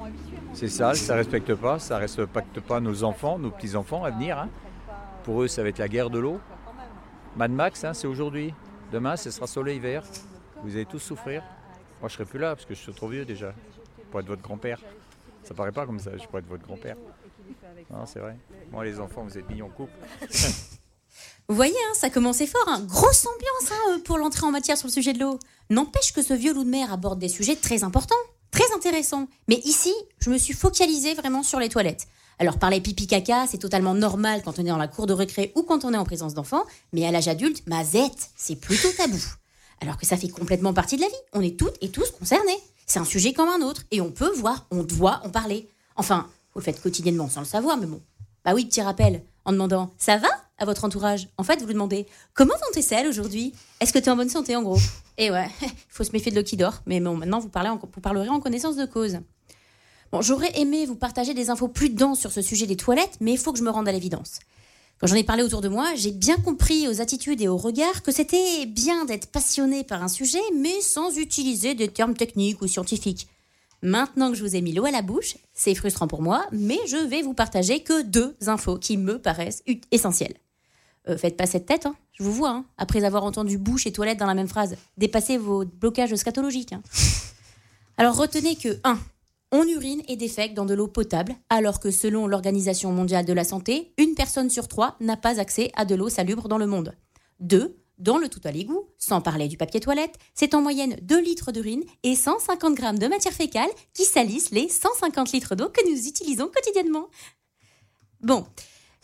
C'est sale, ça respecte pas, ça respecte pas nos enfants, nos petits-enfants à venir. hein. Pour eux, ça va être la guerre de l'eau. Mad Max, hein, c'est aujourd'hui. Demain, ce sera soleil vert. Vous allez tous souffrir. Moi, je serai plus là parce que je suis trop vieux déjà pour être votre grand-père. Ça paraît pas comme ça, je pourrais être votre grand-père. Non, c'est vrai. Moi, les enfants, vous êtes mignons couple. Vous voyez, hein, ça commençait fort. Hein. Grosse ambiance hein, euh, pour l'entrée en matière sur le sujet de l'eau. N'empêche que ce vieux loup de mer aborde des sujets très importants, très intéressants. Mais ici, je me suis focalisée vraiment sur les toilettes. Alors parler pipi caca, c'est totalement normal quand on est dans la cour de récré ou quand on est en présence d'enfants, mais à l'âge adulte, mazette, c'est plutôt tabou. Alors que ça fait complètement partie de la vie. On est toutes et tous concernés. C'est un sujet comme un autre et on peut voir, on doit en parler. Enfin, vous le faites quotidiennement sans le savoir, mais bon. Bah oui, petit rappel, en demandant ça va à votre entourage? En fait, vous lui demandez comment vont tes selles aujourd'hui? Est-ce que tu es en bonne santé en gros? Et ouais, il faut se méfier de l'eau qui dort, mais bon, maintenant vous, parlez vous parlerez en connaissance de cause. J'aurais aimé vous partager des infos plus denses sur ce sujet des toilettes, mais il faut que je me rende à l'évidence. Quand j'en ai parlé autour de moi, j'ai bien compris aux attitudes et aux regards que c'était bien d'être passionné par un sujet, mais sans utiliser des termes techniques ou scientifiques. Maintenant que je vous ai mis l'eau à la bouche, c'est frustrant pour moi, mais je vais vous partager que deux infos qui me paraissent essentielles. Euh, faites pas cette tête, hein. je vous vois, hein, après avoir entendu bouche et toilette dans la même phrase. Dépassez vos blocages scatologiques. hein. Alors retenez que 1. On urine et défèque dans de l'eau potable, alors que selon l'Organisation mondiale de la santé, une personne sur trois n'a pas accès à de l'eau salubre dans le monde. 2. Dans le tout à l'égout, sans parler du papier toilette, c'est en moyenne 2 litres d'urine et 150 grammes de matière fécale qui salissent les 150 litres d'eau que nous utilisons quotidiennement. Bon,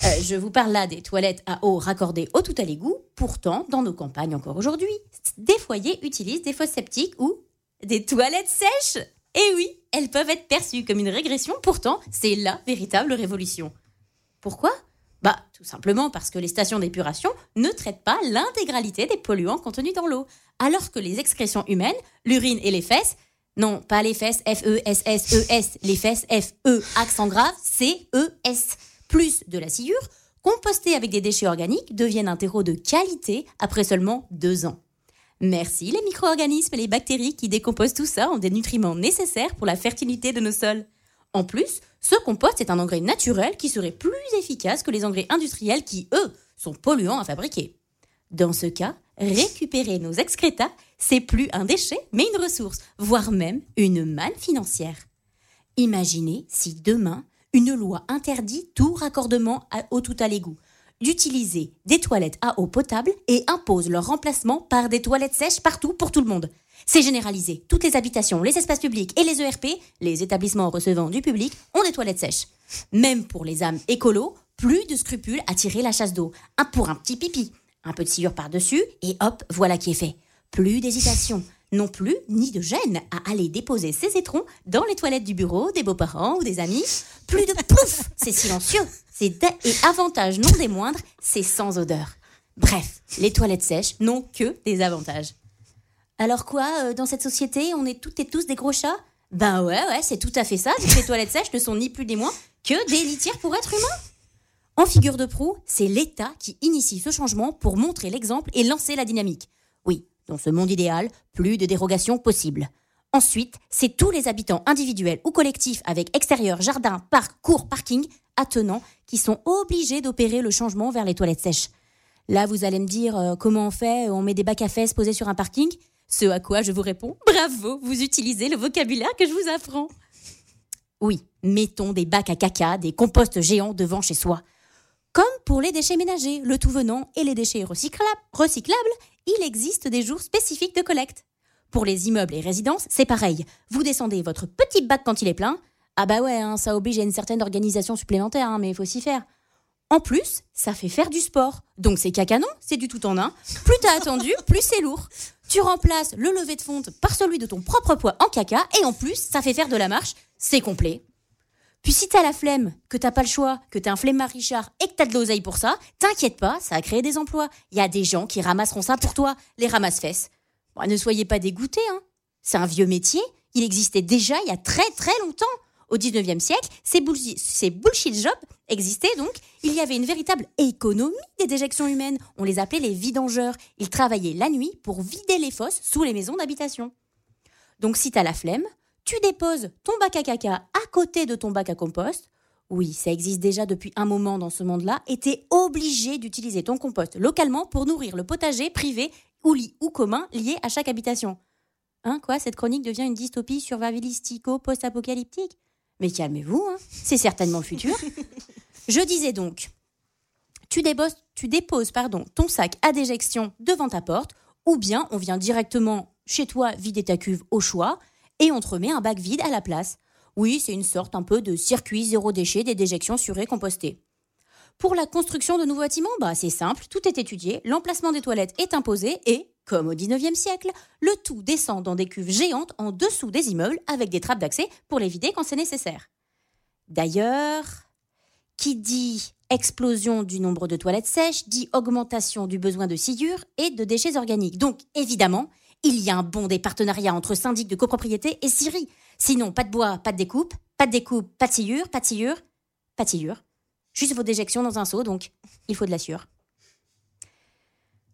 euh, je vous parle là des toilettes à eau raccordées au tout à l'égout. Pourtant, dans nos campagnes encore aujourd'hui, des foyers utilisent des fosses septiques ou des toilettes sèches. Et oui, elles peuvent être perçues comme une régression, pourtant, c'est la véritable révolution. Pourquoi? Bah, tout simplement parce que les stations d'épuration ne traitent pas l'intégralité des polluants contenus dans l'eau, alors que les excrétions humaines, l'urine et les fesses, non, pas les fesses, F-E-S-S-E-S, les fesses F-E, accent grave, C-E-S, plus de la sciure, compostées avec des déchets organiques, deviennent un terreau de qualité après seulement deux ans. Merci les micro-organismes et les bactéries qui décomposent tout ça en des nutriments nécessaires pour la fertilité de nos sols. En plus, ce compost est un engrais naturel qui serait plus efficace que les engrais industriels qui, eux, sont polluants à fabriquer. Dans ce cas, récupérer nos excrétas, c'est plus un déchet, mais une ressource, voire même une manne financière. Imaginez si demain, une loi interdit tout raccordement au tout à l'égout, d'utiliser des toilettes à eau potable et impose leur remplacement par des toilettes sèches partout pour tout le monde. C'est généralisé. Toutes les habitations, les espaces publics et les ERP, les établissements recevant du public, ont des toilettes sèches. Même pour les âmes écolos, plus de scrupules à tirer la chasse d'eau. Un pour un petit pipi, un peu de sciure par-dessus, et hop, voilà qui est fait. Plus d'hésitation, non plus ni de gêne à aller déposer ses étrons dans les toilettes du bureau des beaux-parents ou des amis. Plus de pouf, c'est silencieux. C'est et avantage non des moindres, c'est sans odeur. Bref, les toilettes sèches n'ont que des avantages. Alors quoi, euh, dans cette société, on est toutes et tous des gros chats? Ben ouais, ouais, c'est tout à fait ça, les toilettes sèches ne sont ni plus ni moins que des litières pour êtres humains. En figure de proue, c'est l'État qui initie ce changement pour montrer l'exemple et lancer la dynamique. Dans ce monde idéal, plus de dérogations possibles. Ensuite, c'est tous les habitants individuels ou collectifs avec extérieur, jardin, parc, cours, parking, attenants, qui sont obligés d'opérer le changement vers les toilettes sèches. Là, vous allez me dire euh, comment on fait? On met des bacs à fesses posés sur un parking? Ce à quoi je vous réponds Bravo, vous utilisez le vocabulaire que je vous apprends. Oui, mettons des bacs à caca, des composts géants devant chez soi. Comme pour les déchets ménagers, le tout venant et les déchets recyclables, il existe des jours spécifiques de collecte. Pour les immeubles et résidences, c'est pareil. Vous descendez votre petit bac quand il est plein. Ah bah ouais, hein, ça oblige à une certaine organisation supplémentaire, hein, mais il faut s'y faire. En plus, ça fait faire du sport. Donc c'est cacanon, c'est du tout en un. Plus t'as attendu, plus c'est lourd. Tu remplaces le lever de fonte par celui de ton propre poids en caca, et en plus, ça fait faire de la marche, c'est complet. Puis si t'as la flemme, que t'as pas le choix, que t'es un flemmard Richard et que t'as de l'oseille pour ça, t'inquiète pas, ça a créé des emplois. Il y a des gens qui ramasseront ça pour toi, les ramasse-fesses. Ne soyez pas dégoûtés, hein. C'est un vieux métier, il existait déjà il y a très très longtemps. Au 19e siècle, ces, bullshit- ces bullshit jobs existaient donc. Il y avait une véritable économie des déjections humaines. On les appelait les vidangeurs. Ils travaillaient la nuit pour vider les fosses sous les maisons d'habitation. Donc si t'as la flemme, tu déposes ton bac à caca à côté de ton bac à compost. Oui, ça existe déjà depuis un moment dans ce monde-là, et t'es obligé d'utiliser ton compost localement pour nourrir le potager privé ou lit ou commun lié à chaque habitation. Hein, quoi, cette chronique devient une dystopie survivalistico-post-apocalyptique Mais calmez-vous, hein, c'est certainement le futur. Je disais donc, tu déposes, tu déposes pardon, ton sac à déjection devant ta porte, ou bien on vient directement chez toi vider ta cuve au choix, et on te remet un bac vide à la place. Oui, c'est une sorte un peu de circuit zéro déchet des déjections surées compostées. Pour la construction de nouveaux bâtiments, bah, c'est simple, tout est étudié, l'emplacement des toilettes est imposé et, comme au 19e siècle, le tout descend dans des cuves géantes en dessous des immeubles avec des trappes d'accès pour les vider quand c'est nécessaire. D'ailleurs, qui dit explosion du nombre de toilettes sèches dit augmentation du besoin de sciure et de déchets organiques. Donc, évidemment, il y a un bon des partenariats entre syndics de copropriété et scieries. Sinon, pas de bois, pas de découpe, pas de découpe, pas de sciure, pas de sciure, pas de sciure. Juste vos déjections dans un seau, donc il faut de la sciure.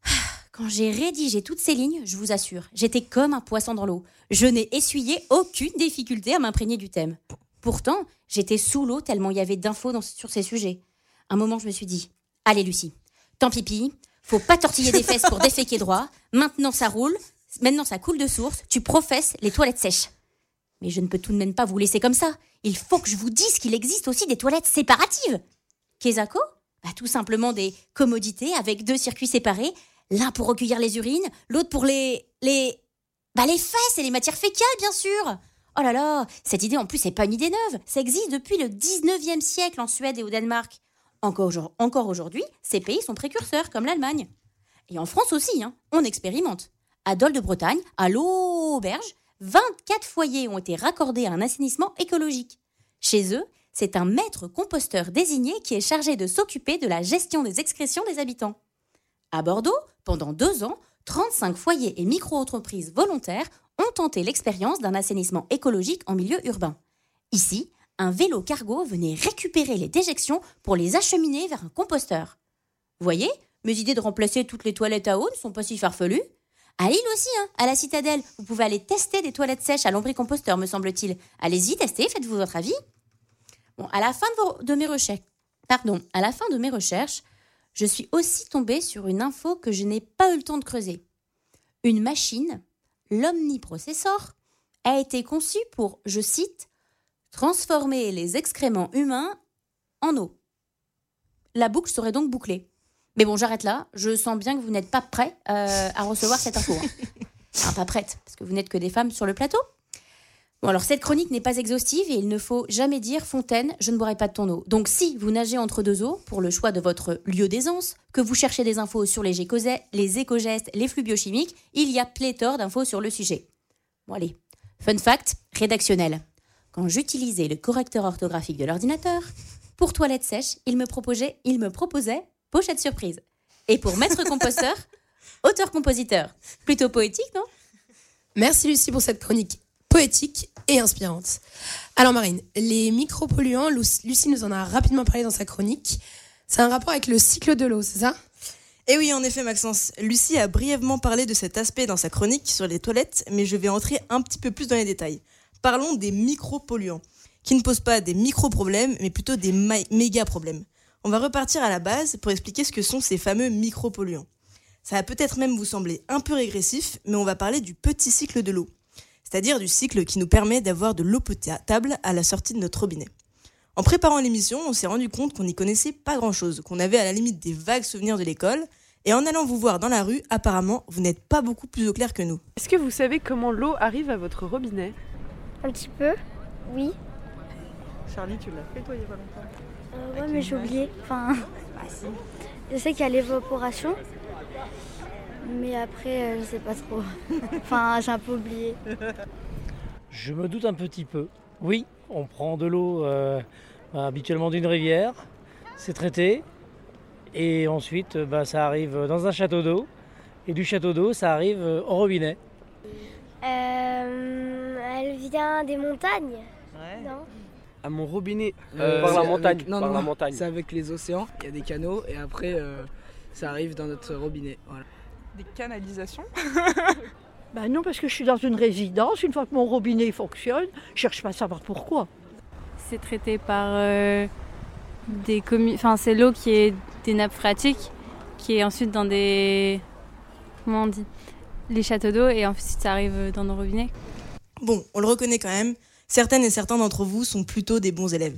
Quand j'ai rédigé toutes ces lignes, je vous assure, j'étais comme un poisson dans l'eau. Je n'ai essuyé aucune difficulté à m'imprégner du thème. Pourtant, j'étais sous l'eau tellement il y avait d'infos dans- sur ces sujets. Un moment, je me suis dit Allez, Lucie, tant pipi, faut pas tortiller des fesses pour déféquer droit. Maintenant, ça roule. Maintenant, ça coule de source. Tu professes les toilettes sèches. Mais je ne peux tout de même pas vous laisser comme ça. Il faut que je vous dise qu'il existe aussi des toilettes séparatives. Quesaco bah, Tout simplement des commodités avec deux circuits séparés, l'un pour recueillir les urines, l'autre pour les. les. bah, les fesses et les matières fécales, bien sûr Oh là là, cette idée en plus, c'est pas une idée neuve. Ça existe depuis le 19e siècle en Suède et au Danemark. Encore, encore aujourd'hui, ces pays sont précurseurs, comme l'Allemagne. Et en France aussi, hein, on expérimente. À Dole de Bretagne, à l'auberge, 24 foyers ont été raccordés à un assainissement écologique. Chez eux, c'est un maître composteur désigné qui est chargé de s'occuper de la gestion des excrétions des habitants. À Bordeaux, pendant deux ans, 35 foyers et micro-entreprises volontaires ont tenté l'expérience d'un assainissement écologique en milieu urbain. Ici, un vélo cargo venait récupérer les déjections pour les acheminer vers un composteur. Voyez, mes idées de remplacer toutes les toilettes à eau ne sont pas si farfelues. À Lille aussi, hein, à la citadelle, vous pouvez aller tester des toilettes sèches à lombricomposteur, me semble-t-il. Allez-y, testez, faites-vous votre avis. Bon, à la fin de, mes recherches, pardon, à la fin de mes recherches, je suis aussi tombée sur une info que je n'ai pas eu le temps de creuser. Une machine, l'omniprocessor, a été conçue pour, je cite, transformer les excréments humains en eau. La boucle serait donc bouclée. Mais bon, j'arrête là. Je sens bien que vous n'êtes pas prêts euh, à recevoir cette info. hein. Enfin, pas prête, parce que vous n'êtes que des femmes sur le plateau. Bon, alors cette chronique n'est pas exhaustive et il ne faut jamais dire Fontaine, je ne boirai pas de ton eau. Donc si vous nagez entre deux eaux pour le choix de votre lieu d'aisance, que vous cherchez des infos sur les, les éco-gestes, les flux biochimiques, il y a pléthore d'infos sur le sujet. Bon allez, fun fact rédactionnel. Quand j'utilisais le correcteur orthographique de l'ordinateur, pour toilette sèche, il me proposait, il me proposait pochette surprise. Et pour maître composteur, auteur-compositeur. Plutôt poétique, non? Merci Lucie pour cette chronique poétique et inspirante. Alors Marine, les micropolluants, Lu- Lucie nous en a rapidement parlé dans sa chronique. C'est un rapport avec le cycle de l'eau, c'est ça? Et oui, en effet, Maxence. Lucie a brièvement parlé de cet aspect dans sa chronique sur les toilettes, mais je vais entrer un petit peu plus dans les détails. Parlons des micropolluants, qui ne posent pas des micro-problèmes, mais plutôt des méga-problèmes. On va repartir à la base pour expliquer ce que sont ces fameux micropolluants. Ça va peut-être même vous sembler un peu régressif, mais on va parler du petit cycle de l'eau, c'est-à-dire du cycle qui nous permet d'avoir de l'eau potable à la sortie de notre robinet. En préparant l'émission, on s'est rendu compte qu'on n'y connaissait pas grand-chose, qu'on avait à la limite des vagues souvenirs de l'école, et en allant vous voir dans la rue, apparemment, vous n'êtes pas beaucoup plus au clair que nous. Est-ce que vous savez comment l'eau arrive à votre robinet? Un petit peu, oui. Charlie, tu l'as fait toi il y a pas longtemps Euh, ouais, mais j'ai oublié. Enfin, je sais qu'il y a l'évaporation, mais après, euh, je sais pas trop. enfin, j'ai un peu oublié. Je me doute un petit peu. Oui, on prend de l'eau euh, habituellement d'une rivière, c'est traité, et ensuite bah, ça arrive dans un château d'eau, et du château d'eau ça arrive euh, au robinet. Euh, elle vient des montagnes Non? À mon robinet. Euh, par la montagne. avec- non, par non, la non, montagne. C'est avec les océans, il y a des canaux et après euh, ça arrive dans notre robinet. Voilà. Des canalisations Ben non, parce que je suis dans une résidence. Une fois que mon robinet fonctionne, je cherche pas à savoir pourquoi. C'est traité par euh, des communes. Enfin, c'est l'eau qui est des nappes phréatiques, qui est ensuite dans des. Comment on dit Les châteaux d'eau, et ensuite ça arrive dans nos robinets. Bon, on le reconnaît quand même, certaines et certains d'entre vous sont plutôt des bons élèves.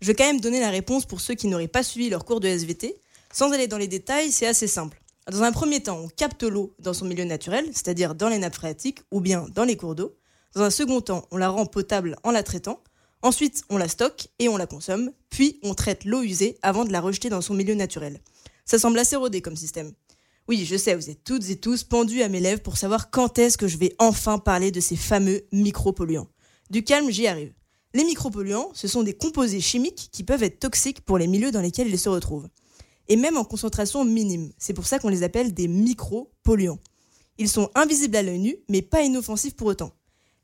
Je vais quand même donner la réponse pour ceux qui n'auraient pas suivi leur cours de SVT. Sans aller dans les détails, c'est assez simple. Dans un premier temps, on capte l'eau dans son milieu naturel, c'est-à-dire dans les nappes phréatiques ou bien dans les cours d'eau. Dans un second temps, on la rend potable en la traitant. Ensuite, on la stocke et on la consomme. Puis, on traite l'eau usée avant de la rejeter dans son milieu naturel. Ça semble assez rodé comme système. Oui, je sais, vous êtes toutes et tous pendus à mes lèvres pour savoir quand est-ce que je vais enfin parler de ces fameux micropolluants. Du calme, j'y arrive. Les micropolluants, ce sont des composés chimiques qui peuvent être toxiques pour les milieux dans lesquels ils se retrouvent. Et même en concentration minime. C'est pour ça qu'on les appelle des micropolluants. Ils sont invisibles à l'œil nu, mais pas inoffensifs pour autant.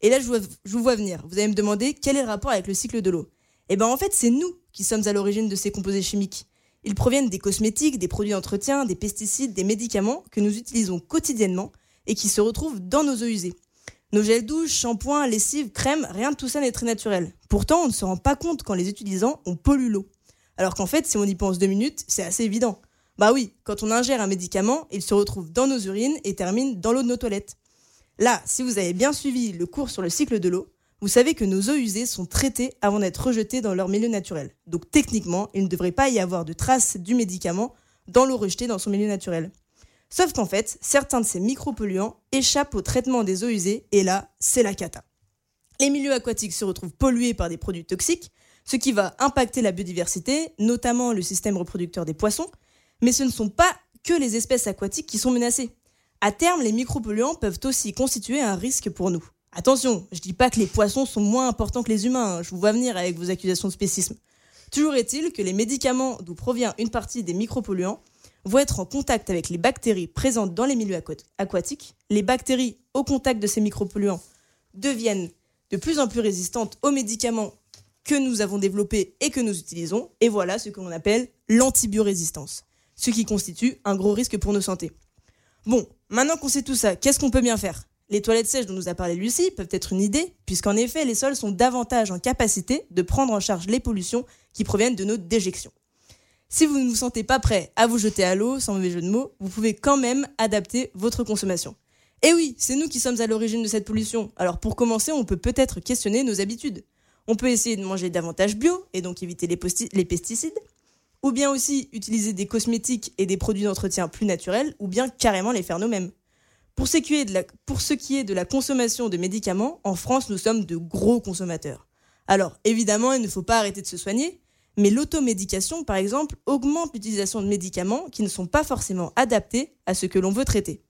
Et là, je vous, je vous vois venir. Vous allez me demander quel est le rapport avec le cycle de l'eau? Eh bien, en fait, c'est nous qui sommes à l'origine de ces composés chimiques. Ils proviennent des cosmétiques, des produits d'entretien, des pesticides, des médicaments que nous utilisons quotidiennement et qui se retrouvent dans nos eaux usées. Nos gels douche, shampoings, lessives, crèmes, rien de tout ça n'est très naturel. Pourtant, on ne se rend pas compte qu'en les utilisant, on pollue l'eau. Alors qu'en fait, si on y pense deux minutes, c'est assez évident. Bah oui, quand on ingère un médicament, il se retrouve dans nos urines et termine dans l'eau de nos toilettes. Là, si vous avez bien suivi le cours sur le cycle de l'eau, vous savez que nos eaux usées sont traitées avant d'être rejetées dans leur milieu naturel. Donc techniquement, il ne devrait pas y avoir de traces du médicament dans l'eau rejetée dans son milieu naturel. Sauf qu'en fait, certains de ces micropolluants échappent au traitement des eaux usées et là, c'est la cata. Les milieux aquatiques se retrouvent pollués par des produits toxiques, ce qui va impacter la biodiversité, notamment le système reproducteur des poissons, mais ce ne sont pas que les espèces aquatiques qui sont menacées. À terme, les micropolluants peuvent aussi constituer un risque pour nous. Attention, je dis pas que les poissons sont moins importants que les humains, hein, je vous vois venir avec vos accusations de spécisme. Toujours est-il que les médicaments d'où provient une partie des micropolluants vont être en contact avec les bactéries présentes dans les milieux aquatiques. Les bactéries au contact de ces micropolluants deviennent de plus en plus résistantes aux médicaments que nous avons développés et que nous utilisons. Et voilà ce que l'on appelle l'antibiorésistance, ce qui constitue un gros risque pour nos santé. Bon, maintenant qu'on sait tout ça, qu'est-ce qu'on peut bien faire? Les toilettes sèches dont nous a parlé Lucie peuvent être une idée, puisqu'en effet, les sols sont davantage en capacité de prendre en charge les pollutions qui proviennent de nos déjections. Si vous ne vous sentez pas prêt à vous jeter à l'eau, sans mauvais jeu de mots, vous pouvez quand même adapter votre consommation. Et oui, c'est nous qui sommes à l'origine de cette pollution. Alors pour commencer, on peut peut-être questionner nos habitudes. On peut essayer de manger davantage bio et donc éviter les, pesticides, ou bien aussi utiliser des cosmétiques et des produits d'entretien plus naturels, ou bien carrément les faire nous-mêmes. Pour ce qui est de la consommation de médicaments, en France, nous sommes de gros consommateurs. Alors, évidemment, il ne faut pas arrêter de se soigner, mais l'automédication, par exemple, augmente l'utilisation de médicaments qui ne sont pas forcément adaptés à ce que l'on veut traiter.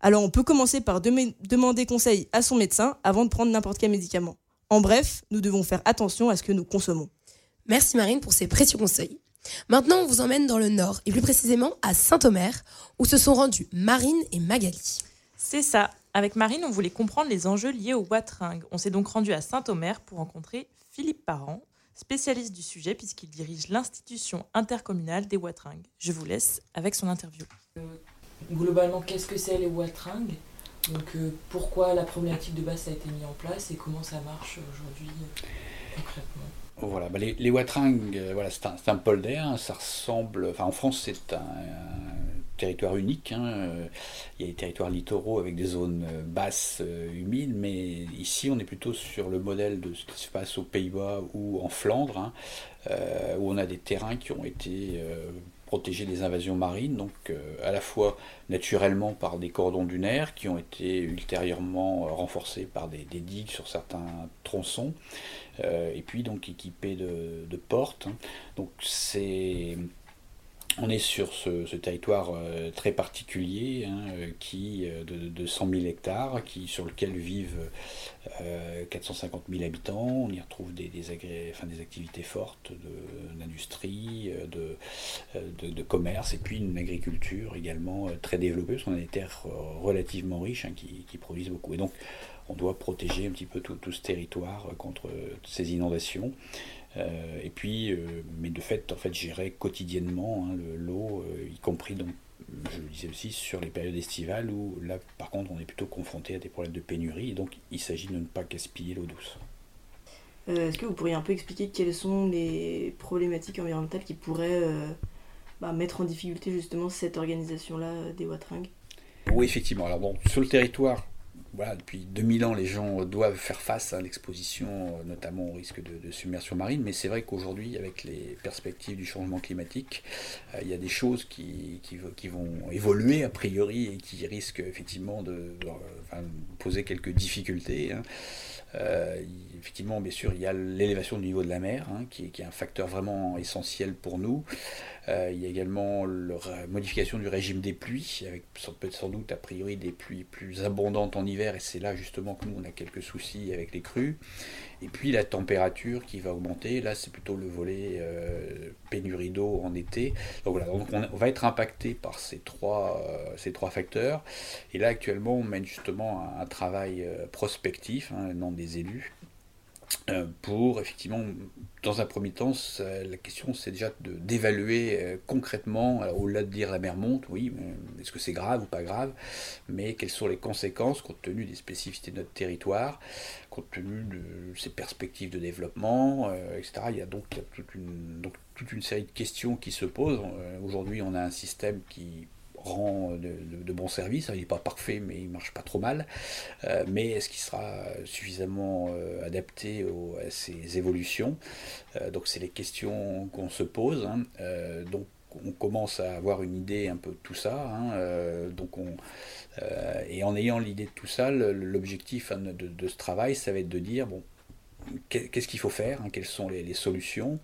Alors, on peut commencer par demander conseil à son médecin avant de prendre n'importe quel médicament. En bref, nous devons faire attention à ce que nous consommons. Merci Marine pour ces précieux conseils. Maintenant, on vous emmène dans le nord, et plus précisément à Saint-Omer, où se sont rendus Marine et Magali. C'est ça. Avec Marine, on voulait comprendre les enjeux liés au watring. On s'est donc rendu à Saint-Omer pour rencontrer Philippe Parent, spécialiste du sujet puisqu'il dirige l'institution intercommunale des watring. Je vous laisse avec son interview. Euh, globalement, qu'est-ce que c'est les watring Donc euh, pourquoi la problématique de base a été mise en place et comment ça marche aujourd'hui euh, concrètement? Voilà, bah, les, les watring, voilà, c'est un, polder, hein, ça ressemble, en France c'est un, territoire unique. Hein, euh, il y a des territoires littoraux avec des zones euh, basses, euh, humides, mais ici on est plutôt sur le modèle de ce qui se passe aux Pays-Bas ou en Flandre, hein, où on a des terrains qui ont été protégés des invasions marines, donc à la fois naturellement par des cordons dunaires qui ont été ultérieurement renforcés par des, digues sur certains tronçons, et puis donc équipés de, portes. Hein. Donc c'est on est sur ce, territoire euh, très particulier, hein, euh, qui euh, de, 100 000 hectares, qui, sur lequel vivent 450 000 habitants. On y retrouve des, activités fortes d'industrie, de, commerce, et puis une agriculture également très développée, parce qu'on a des terres relativement riches hein, qui, produisent beaucoup. Et donc, on doit protéger un petit peu tout ce territoire contre ces inondations. Euh, et puis, euh, mais de fait, en fait, j'irai quotidiennement hein, l'eau, euh, y compris donc je le disais aussi, sur les périodes estivales où là, par contre, on est plutôt confronté à des problèmes de pénurie. Et donc, il s'agit de ne pas gaspiller l'eau douce. Euh, Est-ce que vous pourriez un peu expliquer quelles sont les problématiques environnementales qui pourraient bah, mettre en difficulté justement cette organisation-là des Watringues Oui, effectivement. Alors bon, sur le territoire, voilà, depuis 2000 ans, les gens doivent faire face à l'exposition, euh, notamment au risque de, submersion marine. Mais c'est vrai qu'aujourd'hui, avec les perspectives du changement climatique, euh, il y a des choses qui, qui, vont évoluer a priori et qui risquent effectivement de, enfin, poser quelques difficultés. hein. Euh, effectivement, bien sûr, il y a l'élévation du niveau de la mer, hein, qui, est- un facteur vraiment essentiel pour nous. Euh, il y a également la modification du régime des pluies, avec sans- sans doute a priori des pluies plus abondantes en hiver, et c'est là justement que nous on a quelques soucis avec les crues. Et puis la température qui va augmenter, là c'est plutôt le volet euh, pénurie d'eau en été. Donc voilà, on, va être impacté par ces trois, euh, ces trois facteurs. Et là actuellement on mène justement un, travail euh, prospectif, hein, des élus, pour effectivement, dans un premier temps, la question c'est déjà d'évaluer euh, concrètement, au-delà de dire la mer monte, oui, est-ce que c'est grave ou pas grave, mais quelles sont les conséquences compte tenu des spécificités de notre territoire, compte tenu de ses perspectives de développement, euh, etc. Il y a donc, toute, une, donc toute une série de questions qui se posent. Euh, Aujourd'hui, on a un système qui de, de- de bons services. Il n'est pas parfait, mais il marche pas trop mal. Euh, mais est-ce qu'il sera suffisamment euh, adapté à ces évolutions? Euh, Donc, c'est les questions qu'on se pose. hein. Euh, donc, on commence à avoir une idée un peu de tout ça. hein. Euh, donc, on, euh, et en ayant l'idée de tout ça, l'objectif hein, de, ce travail, ça va être de dire bon, qu'est- qu'est-ce qu'il faut faire, hein, quelles sont les solutions?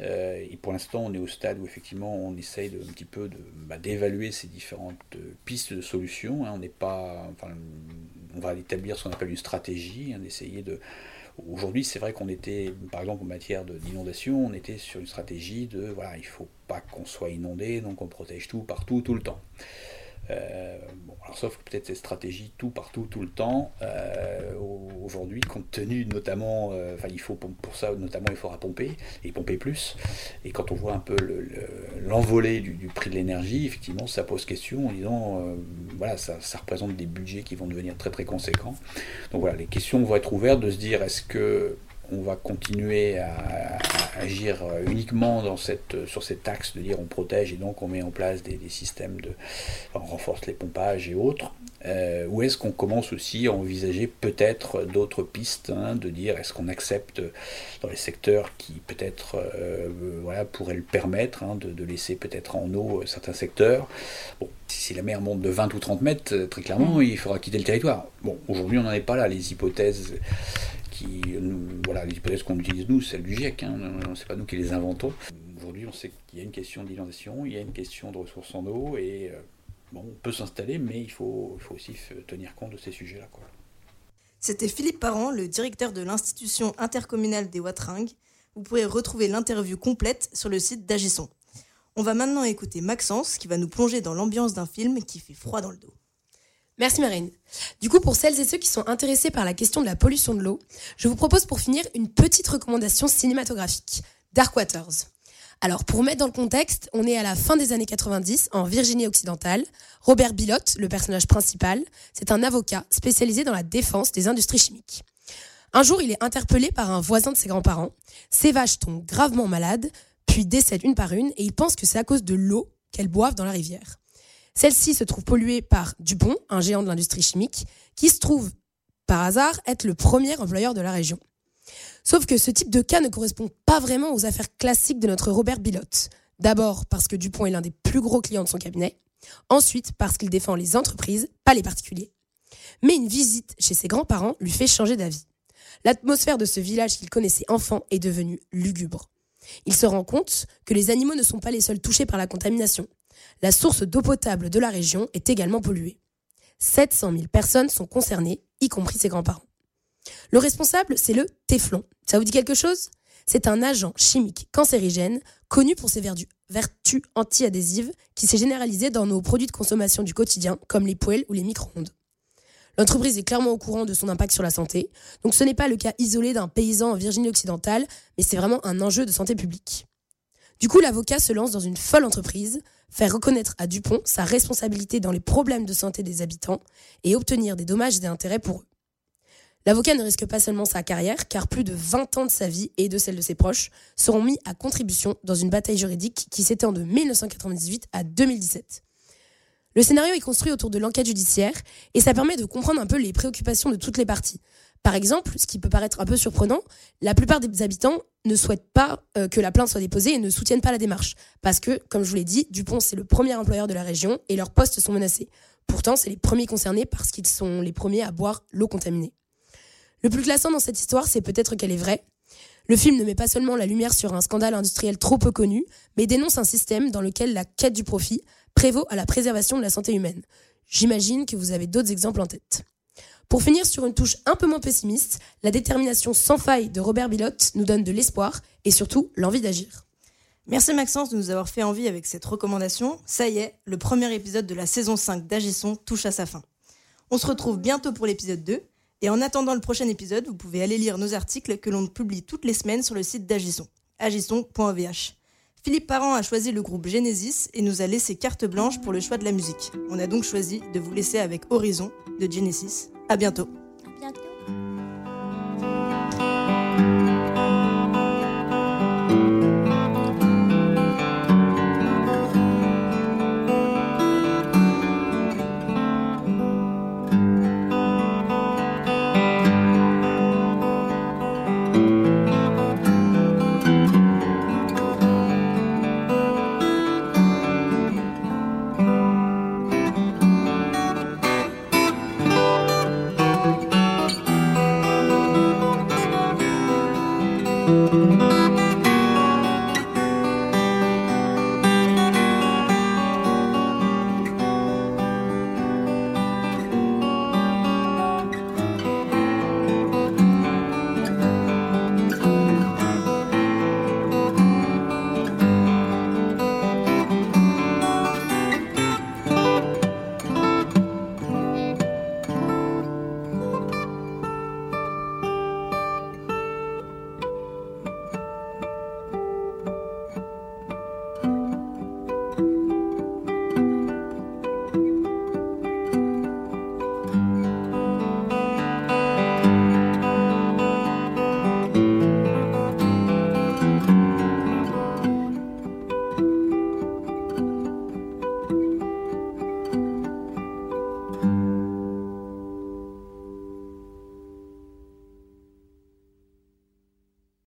Euh, et pour l'instant, on est au stade où effectivement on essaye un petit peu bah, d'évaluer ces différentes euh, pistes de solutions. hein. On n'est pas, enfin, on va établir ce qu'on appelle une stratégie, hein, de. Aujourd'hui, c'est vrai qu'on était, par exemple, en matière d'inondation, on était sur une stratégie de, voilà, il faut pas qu'on soit inondé, donc on protège tout partout, tout le temps. Euh, bon, sauf que peut-être cette stratégie tout partout tout le temps euh, au- aujourd'hui compte tenu notamment euh, enfin il faut pour ça notamment il faudra pomper et pomper plus. Et quand on voit un peu le- le- l'envolée du, prix de l'énergie effectivement ça pose question en disant voilà ça, ça représente des budgets qui vont devenir très très conséquents. Donc voilà les questions vont être ouvertes de se dire est-ce que on va continuer à, à agir euh, uniquement dans cette, sur cet axe de dire on protège et donc on met en place des, des systèmes de. on renforce les pompages et autres. Euh, ou est-ce qu'on commence aussi à envisager peut-être d'autres pistes, hein, de dire est-ce qu'on accepte dans les secteurs qui peut-être euh, voilà, pourraient le permettre, hein, de, de laisser peut-être en eau euh, certains secteurs. Bon, si la mer monte de 20 ou 30 mètres, euh, très clairement, Mm. il faudra quitter le territoire. Bon, aujourd'hui on n'en est pas là. Les hypothèses qui, voilà, les hypothèses qu'on utilise nous, celles du GIEC, hein, c'est pas nous qui les inventons. Aujourd'hui, on sait qu'il y a une question d'inondation, il y a une question de ressources en eau, et euh, bon, on peut s'installer, mais il faut, faut aussi tenir compte de ces sujets-là. C'était Philippe Parent, le directeur de l'institution intercommunale des Watringues. Vous pourrez retrouver l'interview complète sur le site d'Agisson. On va maintenant écouter Maxence qui va nous plonger dans l'ambiance d'un film qui fait froid dans le dos. Merci Marine. Du coup, pour celles et ceux qui sont intéressés par la question de la pollution de l'eau, je vous propose pour finir une petite recommandation cinématographique, Dark Waters. Alors, pour mettre dans le contexte, on est à la fin des années 90 en Virginie occidentale. Robert Bilott, le personnage principal, c'est un avocat spécialisé dans la défense des industries chimiques. Un jour, il est interpellé par un voisin de ses grands-parents. Ses vaches tombent gravement malades, puis décèdent une par une, et il pense que c'est à cause de l'eau qu'elles boivent dans la rivière. Celle-ci se trouve polluée par Dupont, un géant de l'industrie chimique, qui se trouve par hasard être le premier employeur de la région. Sauf que ce type de cas ne correspond pas vraiment aux affaires classiques de notre Robert Bilott. D'abord parce que Dupont est l'un des plus gros clients de son cabinet. Ensuite parce qu'il défend les entreprises, pas les particuliers. Mais une visite chez ses grands-parents lui fait changer d'avis. L'atmosphère de ce village qu'il connaissait enfant est devenue lugubre. Il se rend compte que les animaux ne sont pas les seuls touchés par la contamination. La source d'eau potable de la région est également polluée. 700 000 personnes sont concernées, y compris ses grands-parents. Le responsable, c'est le téflon. Ça vous dit quelque chose? C'est un agent chimique cancérigène connu pour ses vertus, anti-adhésives qui s'est généralisé dans nos produits de consommation du quotidien, comme les poêles ou les micro-ondes. L'entreprise est clairement au courant de son impact sur la santé, donc ce n'est pas le cas isolé d'un paysan en Virginie occidentale, mais c'est vraiment un enjeu de santé publique. Du coup, l'avocat se lance dans une folle entreprise, faire reconnaître à Dupont sa responsabilité dans les problèmes de santé des habitants et obtenir des dommages et intérêts pour eux. L'avocat ne risque pas seulement sa carrière, car plus de 20 ans de sa vie et de celle de ses proches seront mis à contribution dans une bataille juridique qui s'étend de 1998 à 2017. Le scénario est construit autour de l'enquête judiciaire et ça permet de comprendre un peu les préoccupations de toutes les parties. Par exemple, ce qui peut paraître un peu surprenant, la plupart des habitants ne souhaitent pas euh, que la plainte soit déposée et ne soutiennent pas la démarche. Parce que, comme je vous l'ai dit, Dupont, c'est le premier employeur de la région et leurs postes sont menacés. Pourtant, c'est les premiers concernés parce qu'ils sont les premiers à boire l'eau contaminée. Le plus classant dans cette histoire, c'est peut-être qu'elle est vraie. Le film ne met pas seulement la lumière sur un scandale industriel trop peu connu, mais dénonce un système dans lequel la quête du profit prévaut à la préservation de la santé humaine. J'imagine que vous avez d'autres exemples en tête. Pour finir sur une touche un peu moins pessimiste, la détermination sans faille de Robert Bilotte nous donne de l'espoir et surtout l'envie d'agir. Merci Maxence de nous avoir fait envie avec cette recommandation. Ça y est, le premier épisode de la saison 5 d'Agisson touche à sa fin. On se retrouve bientôt pour l'épisode 2. Et en attendant le prochain épisode, vous pouvez aller lire nos articles que l'on publie toutes les semaines sur le site d'Agisson, agisson.vh. Philippe Parent a choisi le groupe Genesis et nous a laissé carte blanche pour le choix de la musique. On a donc choisi de vous laisser avec Horizon de Genesis. À bientôt. Bientôt.